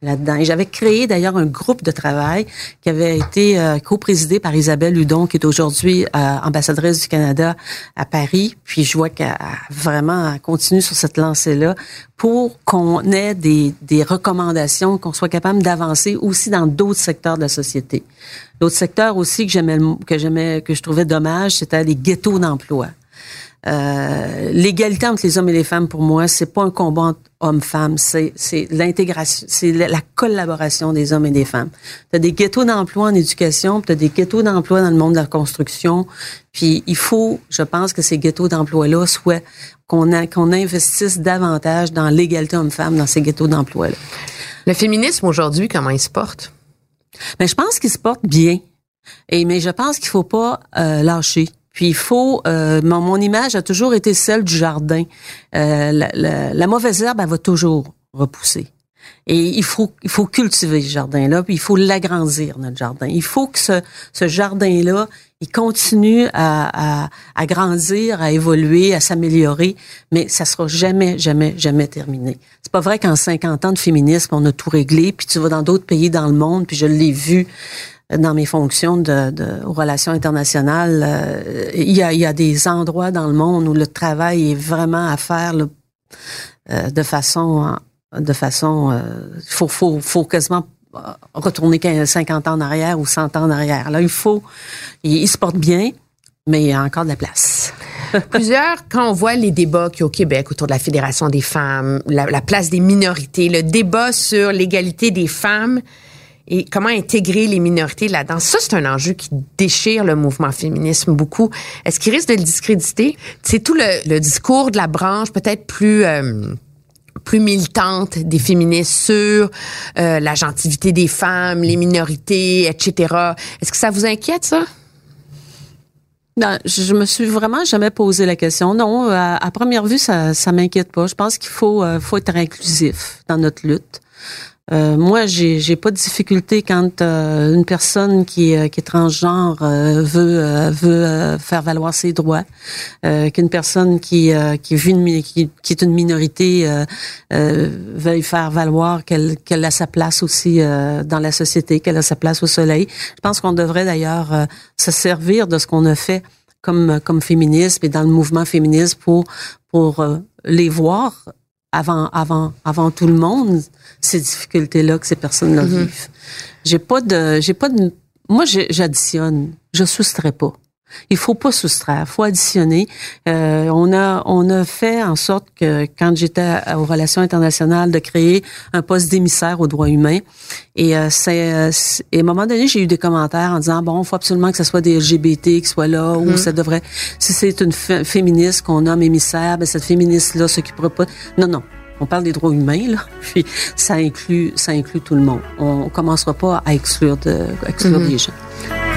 Speaker 6: Et j'avais créé d'ailleurs un groupe de travail qui avait été euh, co-présidé par Isabelle Hudon, qui est aujourd'hui euh, ambassadrice du Canada à Paris. Puis je vois qu'elle vraiment continue sur cette lancée-là pour qu'on ait des, des recommandations, qu'on soit capable d'avancer aussi dans d'autres secteurs de la société. L'autre secteur aussi que j'aimais, que j'aimais, que je trouvais dommage, c'était les ghettos d'emploi. Euh, l'égalité entre les hommes et les femmes, pour moi, c'est pas un combat entre hommes-femmes, c'est, c'est l'intégration, c'est la, la collaboration des hommes et des femmes. Tu as des ghettos d'emploi en éducation, tu as des ghettos d'emploi dans le monde de la construction, puis il faut, je pense que ces ghettos d'emploi-là soient, qu'on, a, qu'on investisse davantage dans l'égalité homme-femme dans ces ghettos d'emploi-là.
Speaker 2: Le féminisme aujourd'hui, comment il se porte?
Speaker 6: Mais je pense qu'il se porte bien. Et mais je pense qu'il faut pas euh, lâcher. Puis il faut. euh, mon, mon image a toujours été celle du jardin. Euh, la, la- la mauvaise herbe, elle va toujours repousser. Et il faut, il faut cultiver ce jardin-là, puis il faut l'agrandir, notre jardin. Il faut que ce, ce jardin-là, il continue à, à, à, grandir, à évoluer, à s'améliorer, mais ça sera jamais, jamais, jamais terminé. C'est pas vrai qu'en 50 ans de féminisme, on a tout réglé, puis tu vas dans d'autres pays dans le monde, puis je l'ai vu dans mes fonctions de, aux relations internationales, euh, il, y a, des endroits dans le monde où le travail est vraiment à faire euh, de façon de façon euh, faut quasiment retourner 50 ans en arrière ou 100 ans en arrière. Là, il faut il, se porte bien, mais il y a encore de la place.
Speaker 2: Plusieurs, quand on voit les débats qu'il y a au Québec autour de la Fédération des femmes, la place des minorités, le débat sur l'égalité des femmes, et comment intégrer les minorités là-dedans. Ça, c'est un enjeu qui déchire le mouvement féminisme beaucoup. Est-ce qu'il risque de le discréditer? C'est tout le, discours de la branche peut-être plus... Euh, plus militante des féministes sur euh, la gentilité des femmes, les minorités, etc. Est-ce que ça vous inquiète, ça?
Speaker 6: Non, je me suis vraiment jamais posé la question. Non, à, à première vue, ça, ça m'inquiète pas. Je pense qu'il faut, euh, faut être inclusif dans notre lutte. Euh, moi, j'ai j'ai pas de difficulté quand euh, une personne qui, est, qui est transgenre euh, veut euh, veut euh, faire valoir ses droits, qu'une personne qui qui, vit une, qui, qui est une minorité veuille faire valoir qu'elle qu'elle a sa place aussi dans la société, qu'elle a sa place au soleil. Je pense qu'on devrait d'ailleurs se servir de ce qu'on a fait comme comme féminisme et dans le mouvement féministe pour pour les voir avant, avant, avant tout le monde ces difficultés-là que ces personnes-là mm-hmm. vivent. J'ai pas de, j'ai pas de, moi j'additionne, je soustrais pas. Il faut pas soustraire, faut additionner. Euh, on a on a fait en sorte que quand j'étais aux relations internationales de créer un poste d'émissaire aux droits humains et euh, c'est euh, et à un moment donné j'ai eu des commentaires en disant bon il faut absolument que ce soit des LGBT qui soient là ou mm. ça devrait si c'est une féministe qu'on nomme émissaire ben cette féministe là s'occupera pas non non on parle des droits humains, là, puis ça inclut, ça inclut tout le monde. On commencera pas à exclure, de, exclure mm -hmm. des gens.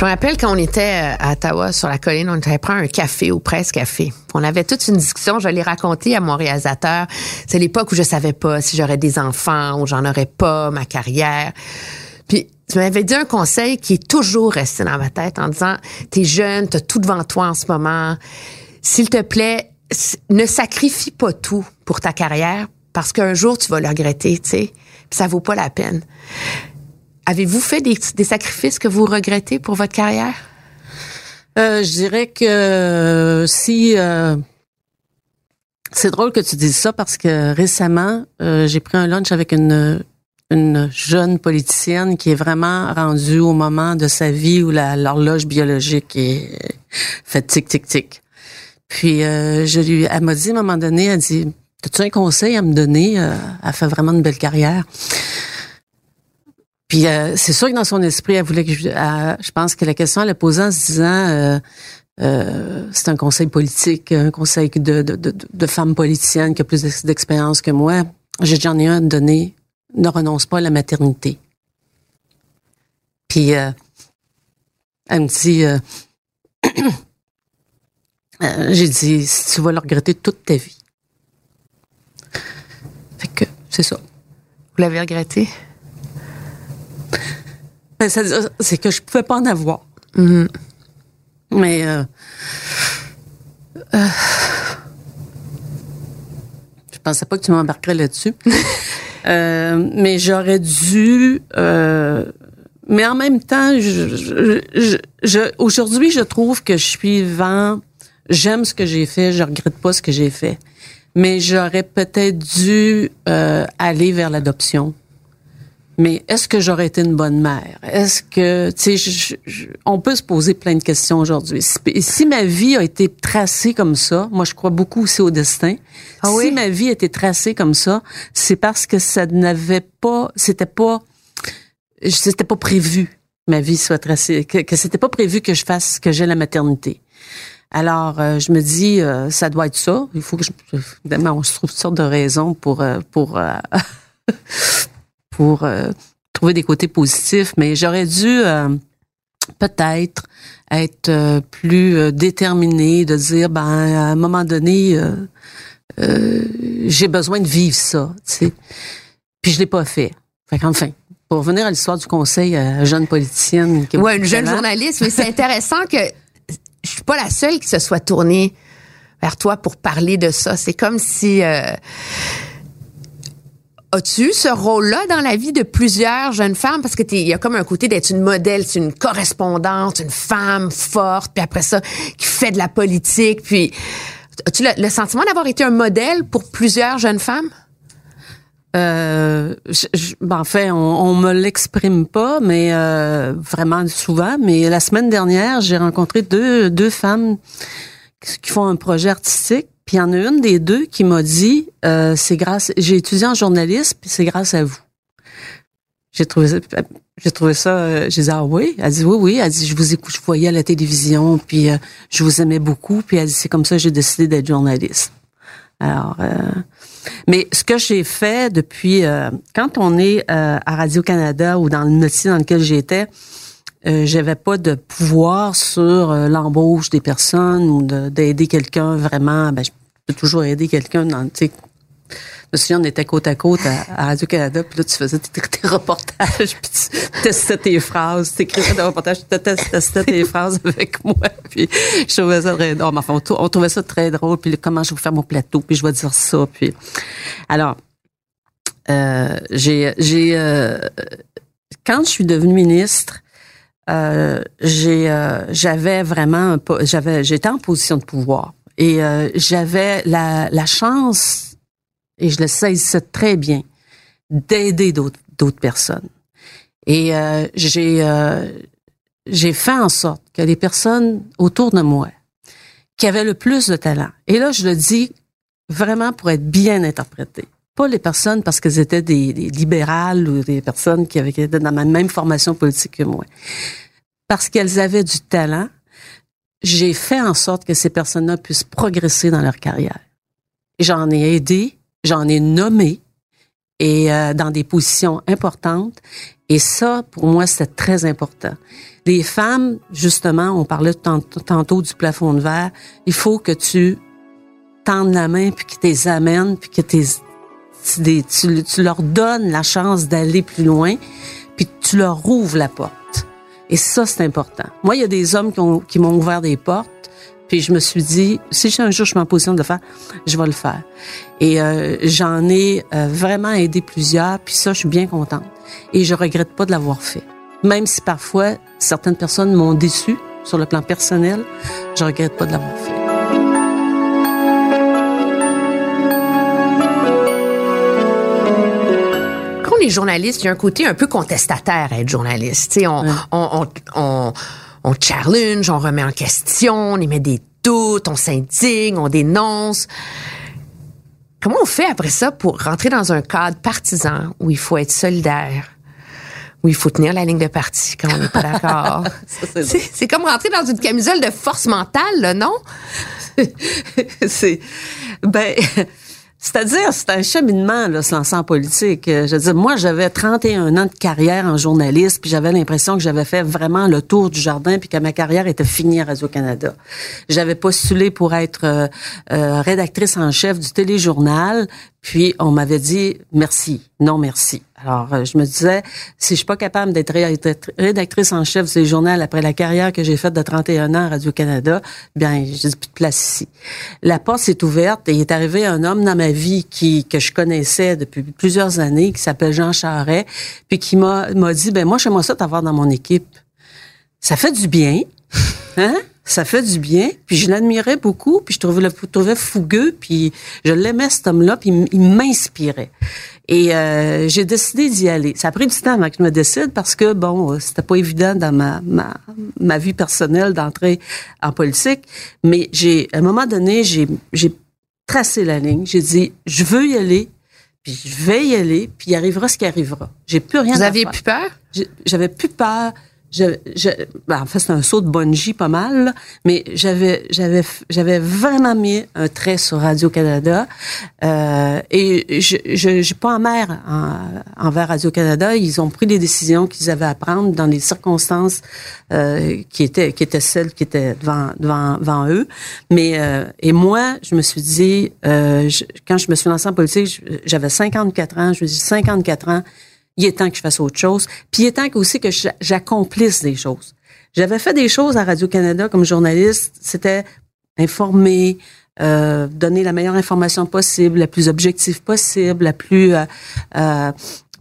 Speaker 2: Je me rappelle quand on était euh, à Ottawa, sur la colline, on avait pris un café au Presse Café. On avait toute une discussion, je l'ai raconté à mon réalisateur. C'est l'époque où je savais pas si j'aurais des enfants ou j'en aurais pas, ma carrière. Puis tu m'avais dit un conseil qui est toujours resté dans ma tête en disant t'es jeune, t'as tout devant toi en ce moment. S'il te plaît, ne sacrifie pas tout pour ta carrière parce qu'un jour tu vas le regretter, tu sais. Puis ça vaut pas la peine. Avez-vous fait des, sacrifices que vous regrettez pour votre carrière?
Speaker 6: Euh, je dirais que euh, si euh, c'est drôle que tu dises ça parce que récemment euh, j'ai pris un lunch avec une une jeune politicienne qui est vraiment rendue au moment de sa vie où l'horloge biologique est fait tic tic tic. Puis je lui, elle m'a dit à un moment donné, elle dit, as-tu un conseil à me donner? Elle fait vraiment une belle carrière. Puis euh, c'est sûr que dans son esprit, elle voulait que je, je pense que la question elle a posée en se disant. Euh, euh, c'est un conseil politique, un conseil de, de, femme politicienne qui a plus d'expérience que moi. J'ai ai un à donner ne renonce pas à la maternité. Puis elle me dit, j'ai dit, tu vas le regretter toute ta vie. Fait que c'est ça.
Speaker 2: Vous l'avez regretté?
Speaker 6: Ben, c'est que je pouvais pas en avoir.
Speaker 2: Mm-hmm.
Speaker 6: Mais euh, euh, je pensais pas que tu m'embarquerais là-dessus. Euh, mais j'aurais dû. Mais en même temps, je, je, je, aujourd'hui, je trouve que je suis vent. J'aime ce que j'ai fait, je regrette pas ce que j'ai fait. Mais j'aurais peut-être dû aller vers l'adoption mais est-ce que j'aurais été une bonne mère? Est-ce que, tu sais, on peut se poser plein de questions aujourd'hui. Si, si, ma vie a été tracée comme ça, moi je crois beaucoup aussi au destin. Ah oui? Si ma vie a été tracée comme ça, c'est parce que ça n'avait pas, c'était pas, c'était pas prévu ma vie soit tracée, que, que c'était pas prévu que je fasse, que j'ai la maternité. Alors, euh, je me dis, euh, ça doit être ça. Il faut que je, évidemment, on se trouve toutes sortes de raisons pour, euh, pour, pour euh, trouver des côtés positifs, mais j'aurais dû euh, peut-être être euh, plus euh, déterminé, de dire, ben, à un moment donné, j'ai besoin de vivre ça, tu sais. Puis je l'ai pas fait. Fait qu'enfin, pour revenir à l'histoire du conseil à jeune politicienne. beaucoup
Speaker 2: une jeune journaliste, mais c'est intéressant que je suis pas la seule qui se soit tournée vers toi pour parler de ça. C'est comme si euh, As-tu eu ce rôle-là dans la vie de plusieurs jeunes femmes? Parce que il y a comme un côté d'être une modèle, c'est une correspondante, une femme forte, puis après ça, qui fait de la politique. Puis, as-tu le, le sentiment d'avoir été un modèle pour plusieurs jeunes femmes?
Speaker 6: Euh, je- je- ben, en fait, on, on me l'exprime pas, mais euh, vraiment souvent. Mais la semaine dernière, j'ai rencontré deux deux femmes qui qui font un projet artistique. Puis il y en a une des deux qui m'a dit, euh, c'est grâce, j'ai étudié en journalisme, puis c'est grâce à vous. J'ai trouvé ça, j'ai trouvé ça, euh, j'ai dit ah oui, elle dit oui oui, elle dit je vous écoute, je voyais à la télévision, puis euh, je vous aimais beaucoup, puis elle dit c'est comme ça j'ai décidé d'être journaliste. Alors, mais ce que j'ai fait depuis, quand on est à Radio Canada ou dans le métier dans lequel j'étais, euh, j'avais pas de pouvoir sur l'embauche des personnes ou de- d'aider quelqu'un vraiment. Ben, peux toujours aider quelqu'un dans, tu sais, je me souviens, on était côte à côte à, à Radio-Canada, puis là, tu faisais tes, reportages, puis tu testais tes phrases, tu écrivais des reportages, tu testais, tes phrases avec moi, puis je trouvais ça très drôle. Enfin, on, trou- on trouvait ça très drôle, puis comment je vais faire mon plateau, puis je vais dire ça, puis... Alors, euh, j'ai... euh, quand je suis devenue ministre, euh, j'ai j'avais vraiment j'étais en position de pouvoir et euh, j'avais la, la chance et je le saisissais très bien d'aider d'autres personnes. Et euh, j'ai euh, j'ai fait en sorte que les personnes autour de moi qui avaient le plus de talent et là je le dis vraiment pour être bien interprété pas les personnes parce qu'elles étaient des, des libérales ou des personnes qui avaient qui étaient dans ma même formation politique que moi parce qu'elles avaient du talent, j'ai fait en sorte que ces personnes-là puissent progresser dans leur carrière. J'en ai aidé, j'en ai nommé et euh, dans des positions importantes. Et ça, pour moi, c'était très important. Les femmes, justement, on parlait tant- tantôt du plafond de verre. Il faut que tu tendes la main puis que tu les amènes puis que t'es- tu, tu, leur donnes la chance d'aller plus loin puis tu leur rouvres la porte. Et ça, c'est important. Moi, il y a des hommes qui, ont- qui m'ont ouvert des portes, puis je me suis dit, si un jour je suis en position de le faire, je vais le faire. Et euh, j'en ai euh, vraiment aidé plusieurs, puis ça, je suis bien contente. Et je regrette pas de l'avoir fait. Même si parfois, certaines personnes m'ont déçu sur le plan personnel, je regrette pas de l'avoir fait.
Speaker 2: Quand on est journaliste, il y a un côté un peu contestataire à être journaliste. On,
Speaker 6: Ouais.
Speaker 2: on, on, on, on challenge, on remet en question, on émet des doutes, on s'indigne, on dénonce. Comment on fait après ça pour rentrer dans un cadre partisan où il faut être solidaire, où il faut tenir la ligne de parti quand on n'est pas d'accord?
Speaker 6: C'est
Speaker 2: comme rentrer dans une camisole de force mentale, là, non?
Speaker 6: c'est ben c'est-à-dire c'est un cheminement là se lancer en politique. Euh, Je veux dire moi j'avais 31 ans de carrière en journaliste puis j'avais l'impression que j'avais fait vraiment le tour du jardin puis que ma carrière était finie à Radio Canada. J'avais postulé pour être euh, euh, rédactrice en chef du téléjournal puis on m'avait dit merci, non merci. Alors euh, je me disais si je suis pas capable d'être ré- d'être rédactrice en chef du journal après la carrière que j'ai faite de 31 ans à Radio Canada, bien j'ai plus de place ici. La porte s'est ouverte et il est arrivé un homme dans ma vie qui que je connaissais depuis plusieurs années qui s'appelle Jean Charret puis qui m'a m'a dit ben moi j'aimerais ça t'avoir dans mon équipe. Ça fait du bien. Hein? Ça fait du bien. Puis je l'admirais beaucoup, puis je trouvais le trouvais fougueux, puis je l'aimais cet homme-là, puis il m'inspirait. Et euh, j'ai décidé d'y aller. Ça a pris du temps avant que je me décide parce que bon, euh, c'était pas évident dans ma ma, ma vie personnelle d'entrer en politique, mais j'ai à un moment donné, j'ai j'ai tracé la ligne. J'ai dit je veux y aller, puis je vais y aller, puis il arrivera ce qui arrivera. J'ai plus rien
Speaker 2: Vous
Speaker 6: à
Speaker 2: aviez
Speaker 6: faire.
Speaker 2: plus peur?
Speaker 6: J'avais plus peur je, je, ben, en fait, c'est un saut de bungee pas mal, là, mais j'avais, j'avais, j'avais vraiment mis un trait sur Radio-Canada. Euh, et je, je, j'ai pas en mer en- envers Radio-Canada. Ils ont pris les décisions qu'ils avaient à prendre dans les circonstances euh, qui étaient, qui étaient celles qui étaient devant, devant, devant eux. Mais, euh, et moi, je me suis dit, euh, je- quand je me suis lancée en politique, je- j'avais 54 ans. Je me suis dit, 54 ans, il est temps que je fasse autre chose. Puis il est temps aussi que j'a- j'accomplisse des choses. J'avais fait des choses à Radio-Canada comme journaliste. C'était informer, euh, donner la meilleure information possible, la plus objective possible, la plus euh, euh,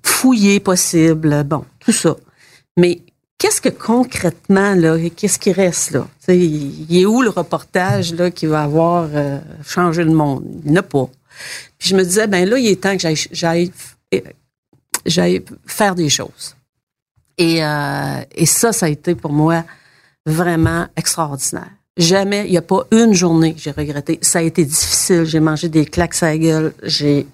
Speaker 6: fouillée possible. Bon, tout ça. Mais qu'est-ce que concrètement, là, qu'est-ce qui reste là? Tu sais, il est où le reportage là, qui va avoir euh, changé le monde? Il n'y en a pas. Puis je me disais, ben là, il est temps que j'aille- j'aille faire des choses. Et, euh, et ça, ça a été pour moi vraiment extraordinaire. Jamais, il n'y a pas une journée que j'ai regretté. Ça a été difficile. J'ai mangé des claques à la gueule. J'ai,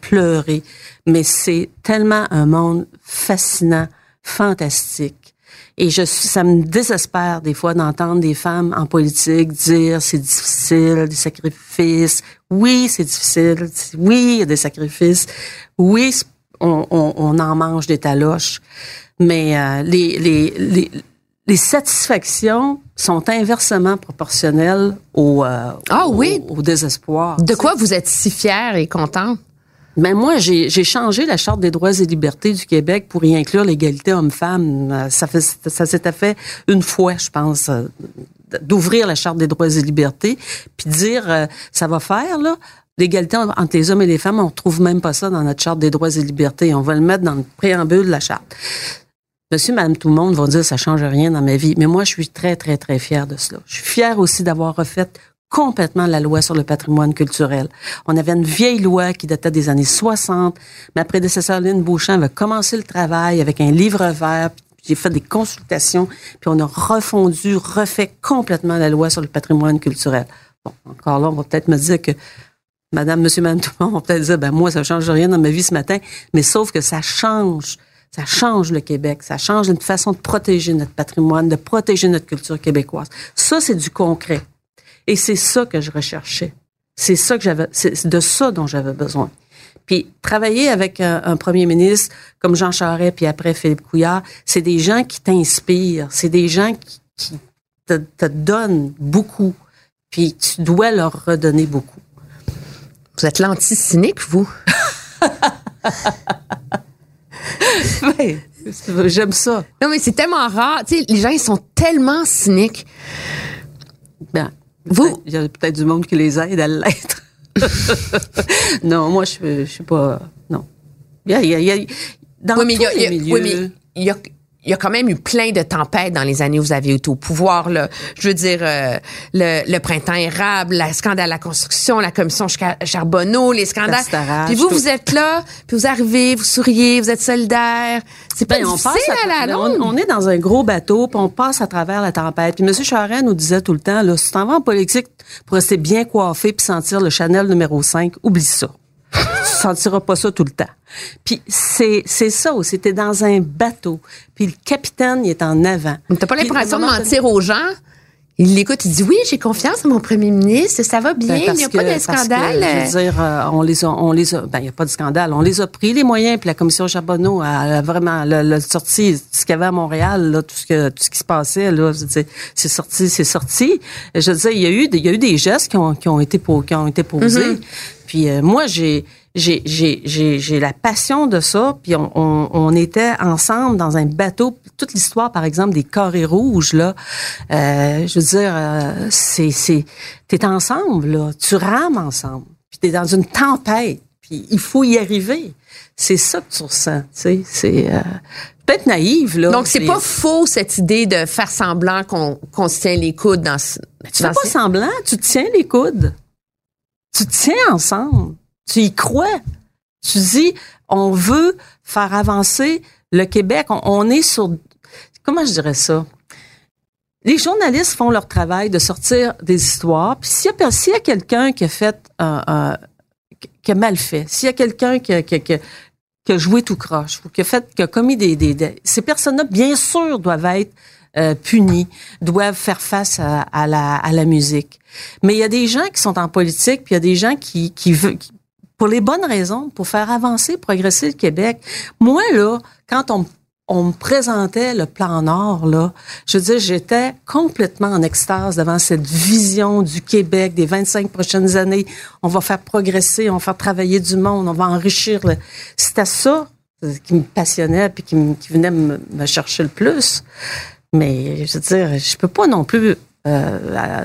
Speaker 6: pleuré. Mais c'est tellement un monde fascinant, fantastique. Et je, ça me désespère des fois d'entendre des femmes en politique dire c'est difficile, des sacrifices. Oui, c'est difficile. Oui, il y a des sacrifices. Oui, c'est- on, on, on en mange des taloches. Mais euh, les, les, les, les satisfactions sont inversement proportionnelles au, euh,
Speaker 2: Ah
Speaker 6: au-
Speaker 2: oui?
Speaker 6: au, désespoir.
Speaker 2: De quoi vous êtes si fière et contente?
Speaker 6: Mais moi, j'ai changé la Charte des droits et libertés du Québec pour y inclure l'égalité homme-femme. Euh, Ça, fait, ça s'était fait une fois, je pense, d'ouvrir la Charte des droits et libertés, puis dire, euh, ça va faire, là, l'égalité entre les hommes et les femmes, on retrouve même pas ça dans notre Charte des droits et libertés. On va le mettre dans le préambule de la Charte. Monsieur, madame, tout le monde vont dire ça change rien dans ma vie. Mais moi, je suis très, très, très fière de cela. Je suis fière aussi d'avoir refait complètement la loi sur le patrimoine culturel. On avait une vieille loi qui datait des années 60. Ma prédécesseur Lynn Beauchamp avait commencé le travail avec un livre vert. J'ai fait des consultations, puis on a refondu, refait complètement la loi sur le patrimoine culturel. Bon, encore là, on va peut-être me dire que Madame, Monsieur, Madame, tout le monde peut-être dire, ben moi, ça change rien dans ma vie ce matin, mais sauf que ça change, ça change le Québec, ça change une façon de protéger notre patrimoine, de protéger notre culture québécoise. Ça, c'est du concret. Et c'est ça que je recherchais. C'est ça que j'avais, c'est de ça dont j'avais besoin. Puis travailler avec un, un premier ministre comme Jean Charest, puis après Philippe Couillard, c'est des gens qui t'inspirent, c'est des gens qui, qui te, te donnent beaucoup, puis tu dois leur redonner beaucoup.
Speaker 2: Vous êtes l'anti-cynique, vous?
Speaker 6: Ouais, j'aime ça.
Speaker 2: Non, mais c'est tellement rare. Tu sais, les gens, ils sont tellement cyniques.
Speaker 6: Ben,
Speaker 2: Vous-
Speaker 6: il y a peut-être du monde qui les aide à l'être. non, moi, je, je suis pas. Non. Il y a, il y a- dans
Speaker 2: Oui, mais il y a-
Speaker 6: tous
Speaker 2: il y a-
Speaker 6: les milieux.
Speaker 2: oui, mais il y a, il y a quand même eu plein de tempêtes dans les années où vous avez été au pouvoir. Là. Je veux dire, euh, le, le printemps érable, le scandale à la construction, la commission Char- Charbonneau, les scandales. Puis vous,
Speaker 6: tout.
Speaker 2: vous êtes là, puis vous arrivez, vous souriez, vous êtes solidaire. C'est pas
Speaker 6: Ben, on,
Speaker 2: difficile
Speaker 6: à
Speaker 2: à la longue.
Speaker 6: on, on est dans un gros bateau, puis on passe à travers la tempête. Puis M. Charest nous disait tout le temps, là, si tu t'en vas en politique pour rester bien coiffé puis sentir le Chanel numéro 5, oublie ça. Sentiras pas ça tout le temps. Puis c'est c'est ça aussi, t'es dans un bateau, puis le capitaine il est en avant.
Speaker 2: Mais T'as pas l'impression de mentir aux gens? Il l'écoute, il dit oui, j'ai confiance en mon premier ministre, ça va bien,
Speaker 6: Ben,
Speaker 2: il n'y a
Speaker 6: que-
Speaker 2: pas de
Speaker 6: que,
Speaker 2: scandale.
Speaker 6: je veux dire, euh, on les a, on les a, ben, il n'y a pas de scandale. On les a pris, les moyens, puis la commission Charbonneau a, a vraiment, le, le sorti, ce qu'il y avait à Montréal, là, tout ce que, tout ce qui se passait, là, c'est sorti, c'est sorti. Je veux dire, il y a eu, des- il y a eu des gestes qui ont, qui ont été, qui ont été posés.
Speaker 2: Mm-hmm.
Speaker 6: Puis, euh, moi, j'ai, j'ai, j'ai, j'ai, j'ai la passion de ça. Puis on, on, on était ensemble dans un bateau. Toute l'histoire, par exemple, des carrés rouges là. euh, je veux dire, euh, c'est, c'est, t'es ensemble là. Tu rames ensemble. Puis t'es dans une tempête. Puis il faut y arriver. C'est ça que tu ressens. Tu sais, c'est euh, peut-être naïve là.
Speaker 2: Donc, c'est
Speaker 6: mais-
Speaker 2: pas faux, cette idée de faire semblant qu'on qu'on se tient les coudes dans ce.
Speaker 6: Tu fais pas semblant. Tu te tiens les coudes. Tu te tiens ensemble. Tu y crois? Tu dis, on veut faire avancer le Québec. On, est sur, comment je dirais ça? Les journalistes font leur travail de sortir des histoires. Puis s'il y a, quelqu'un qui a fait un, un- qui a mal fait, s'il y a quelqu'un qui, a- qui, qui a- joué tout croche, ou qui a fait, qui a commis des, des, des- ces personnes-là, bien sûr, doivent être euh, punies, doivent faire face à, à la, à la musique. Mais il y a des gens qui sont en politique, puis il y a des gens qui, qui veulent, qui- pour les bonnes raisons, pour faire avancer, progresser le Québec. Moi, là, quand on, on me présentait le plan Nord, là, je veux dire, j'étais complètement en extase devant cette vision du Québec des 25 prochaines années. On va faire progresser, on va faire travailler du monde, on va enrichir. Le... C'était ça qui me passionnait puis qui, me- qui venait me, me chercher le plus. Mais je veux dire, je peux pas non plus euh,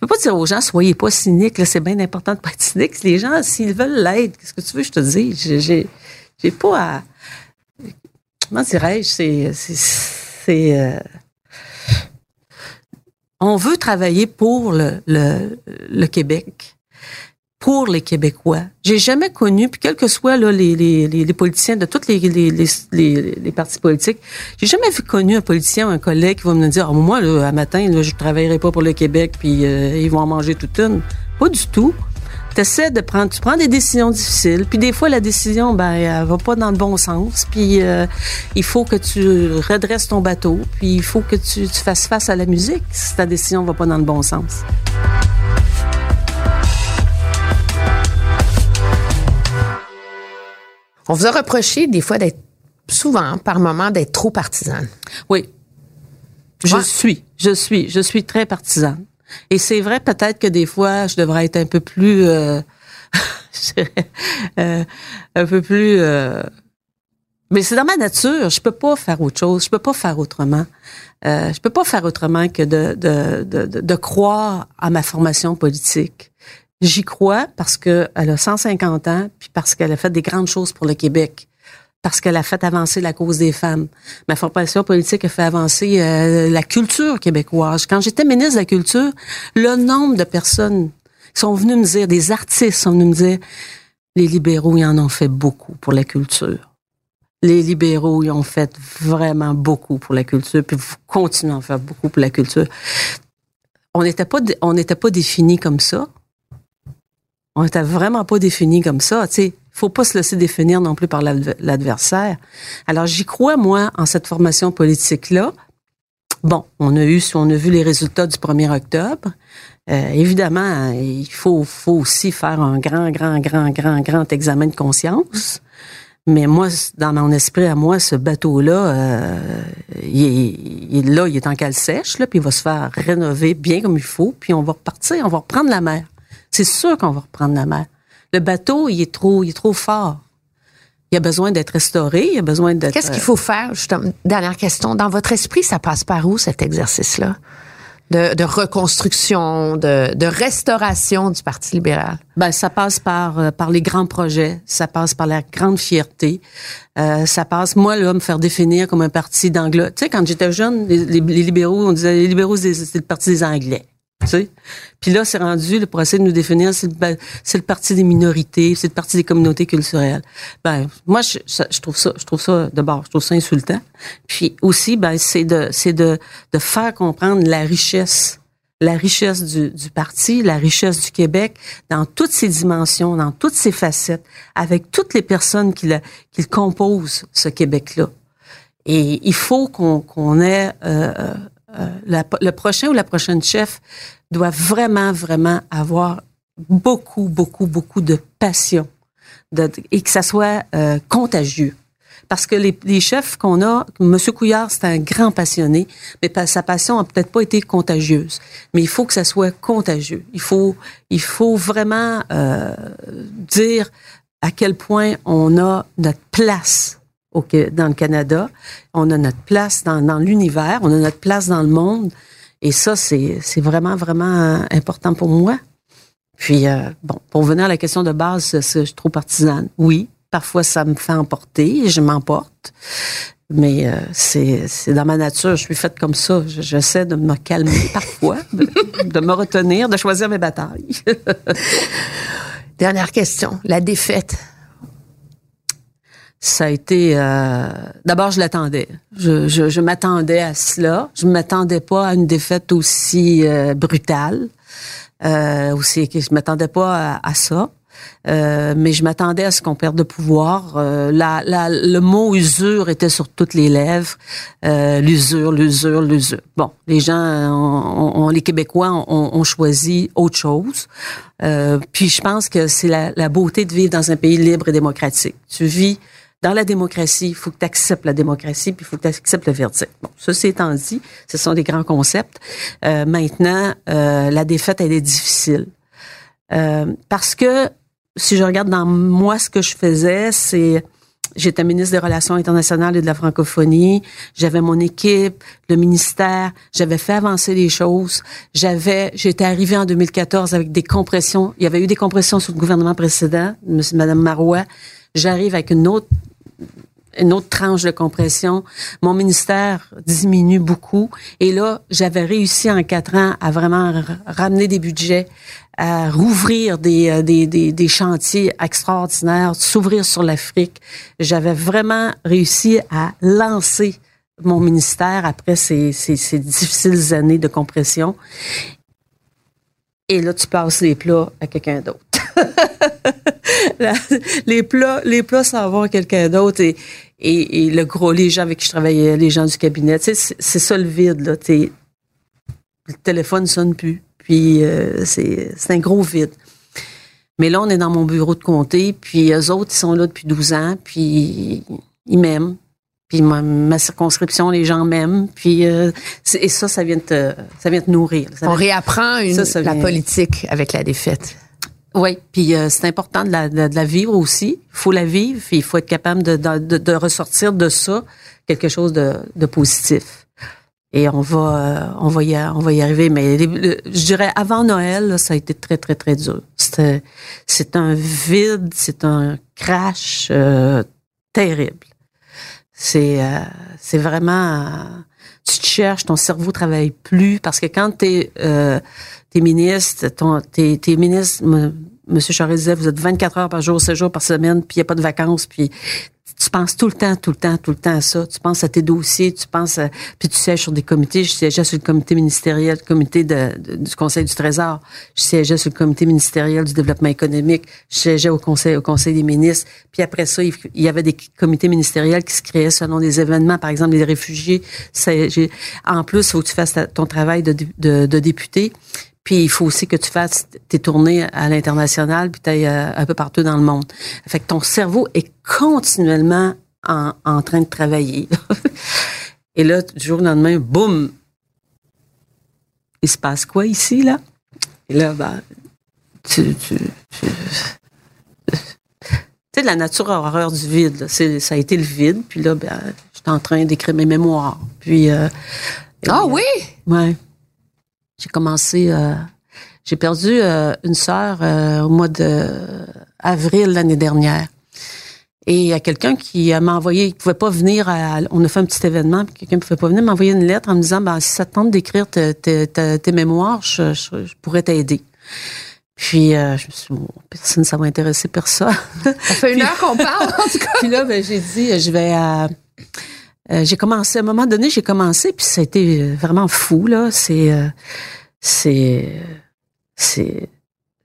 Speaker 6: je peux pas dire aux gens, soyez pas cyniques, c'est bien important de pas être cynique. Les gens, s'ils veulent l'aide, qu'est-ce que tu veux je te dise? J'ai, j'ai, pas à, comment dirais-je, c'est, c'est, c'est, euh, on veut travailler pour le, le, le Québec, pour les Québécois. J'ai jamais connu, puis quels que soient là, les, les, les, politiciens de tous les, les, les, les, partis politiques, j'ai jamais vu connu un politicien ou un collègue qui va me dire, Ah, moi, là, à matin, là, je travaillerai pas pour le Québec, puis euh, ils vont en manger toute une. Pas du tout. T'essaies de prendre, tu prends des décisions difficiles, puis des fois la décision, ben, elle va pas dans le bon sens, puis euh, il faut que tu redresses ton bateau, puis il faut que tu, tu fasses face à la musique si ta décision va pas dans le bon sens.
Speaker 2: On vous a reproché des fois d'être souvent, par moment, d'être trop partisane.
Speaker 6: Oui. Je
Speaker 2: Ouais.
Speaker 6: suis, je suis, je suis très partisane. Et c'est vrai peut-être que des fois, je devrais être un peu plus, euh, je dirais, euh, un peu plus. euh, mais c'est dans ma nature. Je peux pas faire autre chose. Je peux pas faire autrement. Euh, je peux pas faire autrement que de, de, de, de croire à ma formation politique. J'y crois parce que elle a 150 ans, puis parce qu'elle a fait des grandes choses pour le Québec parce qu'elle a fait avancer la cause des femmes. Ma formation politique a fait avancer euh, la culture québécoise. Quand j'étais ministre de la Culture, le nombre de personnes sont venues me dire, des artistes sont venus me dire, les libéraux, ils en ont fait beaucoup pour la culture. Les libéraux, ils ont fait vraiment beaucoup pour la culture, puis vous continuez à en faire beaucoup pour la culture. On n'était pas, on n'était pas définis comme ça. On n'était vraiment pas définis comme ça. Tu sais, faut pas se laisser définir non plus par l'adv- l'adversaire. Alors, j'y crois, moi, en cette formation politique-là. Bon, on a eu, on a vu les résultats du 1er octobre. Euh, évidemment, il faut, faut aussi faire un grand, grand, grand, grand, grand examen de conscience. Mais moi, dans mon esprit à moi, ce bateau-là, euh, il, est, il là, il est en cale sèche, là, puis il va se faire rénover bien comme il faut, puis on va repartir, on va reprendre la mer. C'est sûr qu'on va reprendre la mer. Le bateau, il est trop, il est trop fort. Il a besoin d'être restauré, il a besoin d'être.
Speaker 2: Qu'est-ce qu'il faut faire, justement? Dernière question. Dans votre esprit, ça passe par où, cet exercice-là? De, de reconstruction, de, de restauration du Parti libéral?
Speaker 6: Ben, ça passe par euh, par les grands projets, ça passe par la grande fierté, euh, ça passe moi là me faire définir comme un parti d'anglais. Tu sais, quand j'étais jeune, les, les- les libéraux, on disait les libéraux c'est le parti des Anglais. Tu puis là c'est rendu le procès de nous définir, c'est le, le parti des minorités, c'est le parti des communautés culturelles. Ben moi je, je trouve ça, je trouve ça d'abord, je trouve ça insultant. Puis aussi ben c'est de c'est de de faire comprendre la richesse la richesse du, du parti, la richesse du Québec dans toutes ses dimensions, dans toutes ses facettes, avec toutes les personnes qui le, qui le composent, ce Québec-là. Et il faut qu'on qu'on ait euh, euh, le prochain ou la prochaine chef doit vraiment, vraiment avoir beaucoup, beaucoup, beaucoup de passion et que ça soit euh, contagieux. Parce que les, les chefs qu'on a, M. Couillard, c'est un grand passionné, mais sa passion a peut-être pas été contagieuse. Mais il faut que ça soit contagieux. Il faut, il faut vraiment euh, dire à quel point on a notre place au, dans le Canada, on a notre place dans, l'univers, on a notre place dans le monde. Et ça, c'est vraiment, vraiment euh, important pour moi. Puis, euh, bon, pour venir à la question de base, je suis trop partisane. Oui, parfois ça me fait emporter je m'emporte. Mais euh, c'est dans ma nature, je suis faite comme ça. Je- J'essaie de me calmer parfois, de me retenir, de choisir mes batailles.
Speaker 2: Dernière question. La défaite.
Speaker 6: Ça a été euh, d'abord je l'attendais je, je, je m'attendais à cela je m'attendais pas à une défaite aussi euh, brutale euh, aussi je m'attendais pas à, ça Euh, mais je m'attendais à ce qu'on perde de pouvoir. Euh, la, la, le mot usure était sur toutes les lèvres. Euh, l'usure, l'usure, l'usure. Bon, les gens, on, on- les Québécois ont, ont choisi autre chose. Euh, puis je pense que c'est la, la beauté de vivre dans un pays libre et démocratique. Tu vis dans la démocratie, il faut que tu acceptes la démocratie, puis il faut que tu acceptes le verdict. Bon, ceci étant dit, ce sont des grands concepts. Euh, maintenant, euh, la défaite, elle est difficile. Euh, parce que si je regarde dans moi ce que je faisais, c'est j'étais ministre des Relations internationales et de la francophonie, j'avais mon équipe, le ministère, j'avais fait avancer les choses, j'avais j'étais arrivée en 2014 avec des compressions, il y avait eu des compressions sous le gouvernement précédent, madame Marois, j'arrive avec une autre une autre tranche de compression. Mon ministère diminue beaucoup. Et là, j'avais réussi en quatre ans à vraiment ramener des budgets, à rouvrir des, euh, des, des, des chantiers extraordinaires, s'ouvrir sur l'Afrique. J'avais vraiment réussi à lancer mon ministère après ces, ces, ces difficiles années de compression. Et là, tu passes les plats à quelqu'un d'autre. La- les plats, les plats s'en vont à quelqu'un d'autre et, et, et le gros, les gens avec qui je travaillais, les gens du cabinet, c'est ça le vide, là. Le téléphone sonne plus. Puis euh, c'est un gros vide. Mais là, on est dans mon bureau de comté, puis eux autres, ils sont là depuis 12 ans, puis ils m'aiment. Puis ma, ma circonscription, les gens m'aiment. Puis euh, et ça, ça vient te, ça vient te nourrir. Ça
Speaker 2: On réapprend une,
Speaker 6: Ça, ça
Speaker 2: la politique avec la défaite.
Speaker 6: Oui, puis euh, c'est important de la, de, la vivre aussi. Il faut la vivre, puis il faut être capable de, de, ressortir de ça quelque chose de, positif. Et on va, euh, on va y, on va y arriver. Mais je dirais avant Noël, là, ça a été très très très dur. C'est un vide, c'est un crash euh, terrible. C'est, euh, c'est vraiment, tu te cherches, ton cerveau travaille plus parce que quand t'es euh, t'es ministre, ton, t'es, ministre, m- Monsieur Charest disait, vous êtes 24 heures par jour, 7 jours par semaine, puis il n'y a pas de vacances, puis tu penses tout le temps, tout le temps, tout le temps à ça. Tu penses à tes dossiers, tu penses à, puis tu sièges sur des comités. Je siégeais sur le comité ministériel, le comité du Conseil du Trésor. Je siégeais sur le comité ministériel du développement économique. Je siégeais au Conseil, au Conseil des ministres. Puis après ça, il, y avait des comités ministériels qui se créaient selon des événements. Par exemple, les réfugiés. En plus, il faut que tu fasses ton travail de, de, de député. Puis il faut aussi que tu fasses tes tournées à l'international, puis tu un peu partout dans le monde. Fait que ton cerveau est continuellement en, en train de travailler. Et là, du jour au lendemain, boum! Il se passe quoi ici, là? Et là, ben, tu... tu, tu tu sais, la nature a horreur du vide. là. C'est- Ça a été le vide. Puis là, ben, j'étais en train d'écrire mes mémoires. Puis... euh,
Speaker 2: Ah oui?
Speaker 6: Ouais. J'ai commencé. euh, j'ai perdu euh, une sœur euh, au mois de avril l'année dernière. Et il y a quelqu'un qui m'a envoyé, il pouvait pas venir. À, on a fait un petit événement, quelqu'un pouvait pas venir m'envoyer une lettre en me disant, ben si ça te tente d'écrire tes, mémoires, je, je- je pourrais t'aider. Puis euh, je me suis dit, personne, ça va intéresser personne.
Speaker 2: Ça fait une heure qu'on parle, en tout cas.
Speaker 6: Puis là, ben, j'ai dit, je vais. euh, euh, j'ai commencé à un moment donné, j'ai commencé, puis ça a été euh, vraiment fou là. C'est, euh, c'est, c'est,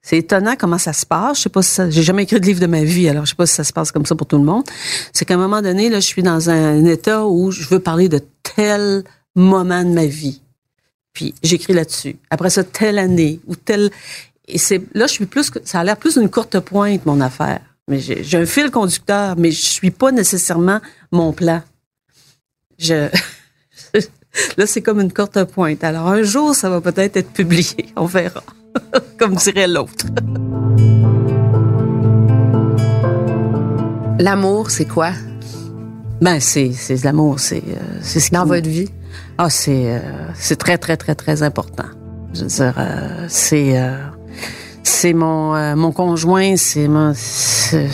Speaker 6: c'est étonnant comment ça se passe. Je sais pas si ça, j'ai jamais écrit de livre de ma vie, alors je sais pas si ça se passe comme ça pour tout le monde. C'est qu'à un moment donné, là, je suis dans un, état où je veux parler de tel moment de ma vie. Puis j'écris là-dessus. Après ça, telle année ou telle. Et c'est là, je suis plus. Ça a l'air plus d'une courte pointe mon affaire. Mais j'ai j'ai un fil conducteur, mais je suis pas nécessairement mon plan. Je là, c'est comme une courte pointe. Alors un jour, ça va peut-être être publié. On verra. comme dirait l'autre.
Speaker 2: L'amour, c'est quoi?
Speaker 6: Ben c'est c'est l'amour, c'est euh, c'est ce qui
Speaker 2: dans votre vie?
Speaker 6: Ah, c'est euh, c'est très très très très important. Je veux dire, euh, c'est c'est mon mon conjoint, c'est mon c'est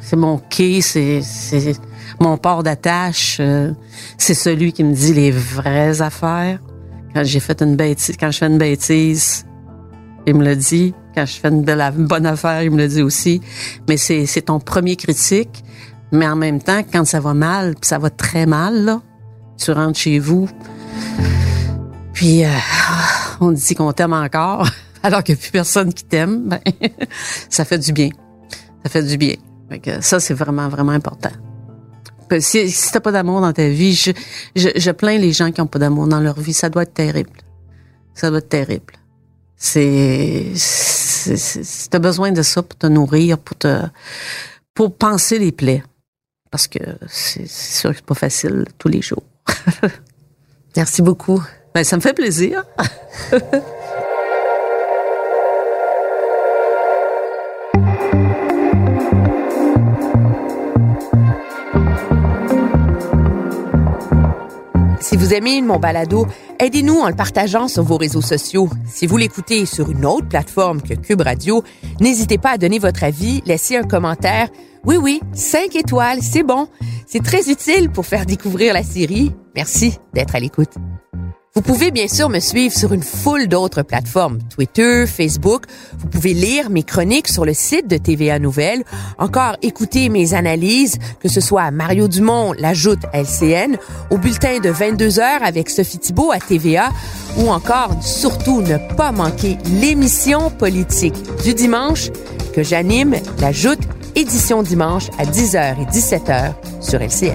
Speaker 6: c'est mon quai, c'est c'est mon port d'attache. euh, c'est celui qui me dit les vraies affaires. Quand j'ai fait une bêtise, quand je fais une bêtise, il me le dit. Quand je fais une belle, bonne affaire, il me le dit aussi. Mais c'est ton premier critique. Mais en même temps, quand ça va mal, puis ça va très mal, là, tu rentres chez vous, puis euh, on dit qu'on t'aime encore. alors qu'il n'y a plus personne qui t'aime, ben, ça fait du bien. Ça fait du bien. Ça, c'est vraiment, vraiment important. Si, si t'as pas d'amour dans ta vie, je, je, je plains les gens qui ont pas d'amour dans leur vie. Ça doit être terrible. Ça doit être terrible. C'est, c'est, c'est- t'as besoin de ça pour te nourrir, pour te, pour penser les plaies. Parce que c'est c'est sûr que c'est pas facile tous les jours.
Speaker 2: Merci beaucoup.
Speaker 6: Ben, ça me fait plaisir.
Speaker 2: vous aimez mon balado, aidez-nous en le partageant sur vos réseaux sociaux. Si vous l'écoutez sur une autre plateforme que Cube Radio, n'hésitez pas à donner votre avis, laisser un commentaire. Oui, oui, cinq étoiles, c'est bon. C'est très utile pour faire découvrir la série. Merci d'être à l'écoute. Vous pouvez bien sûr me suivre sur une foule d'autres plateformes, Twitter, Facebook. Vous pouvez lire mes chroniques sur le site de TVA Nouvelles, encore écouter mes analyses, que ce soit à Mario Dumont, la Joute LCN, au bulletin de 22 heures avec Sophie Thibault à TVA, ou encore surtout ne pas manquer l'émission politique du dimanche que j'anime, la Joute édition dimanche à 10h et 17h sur LCN.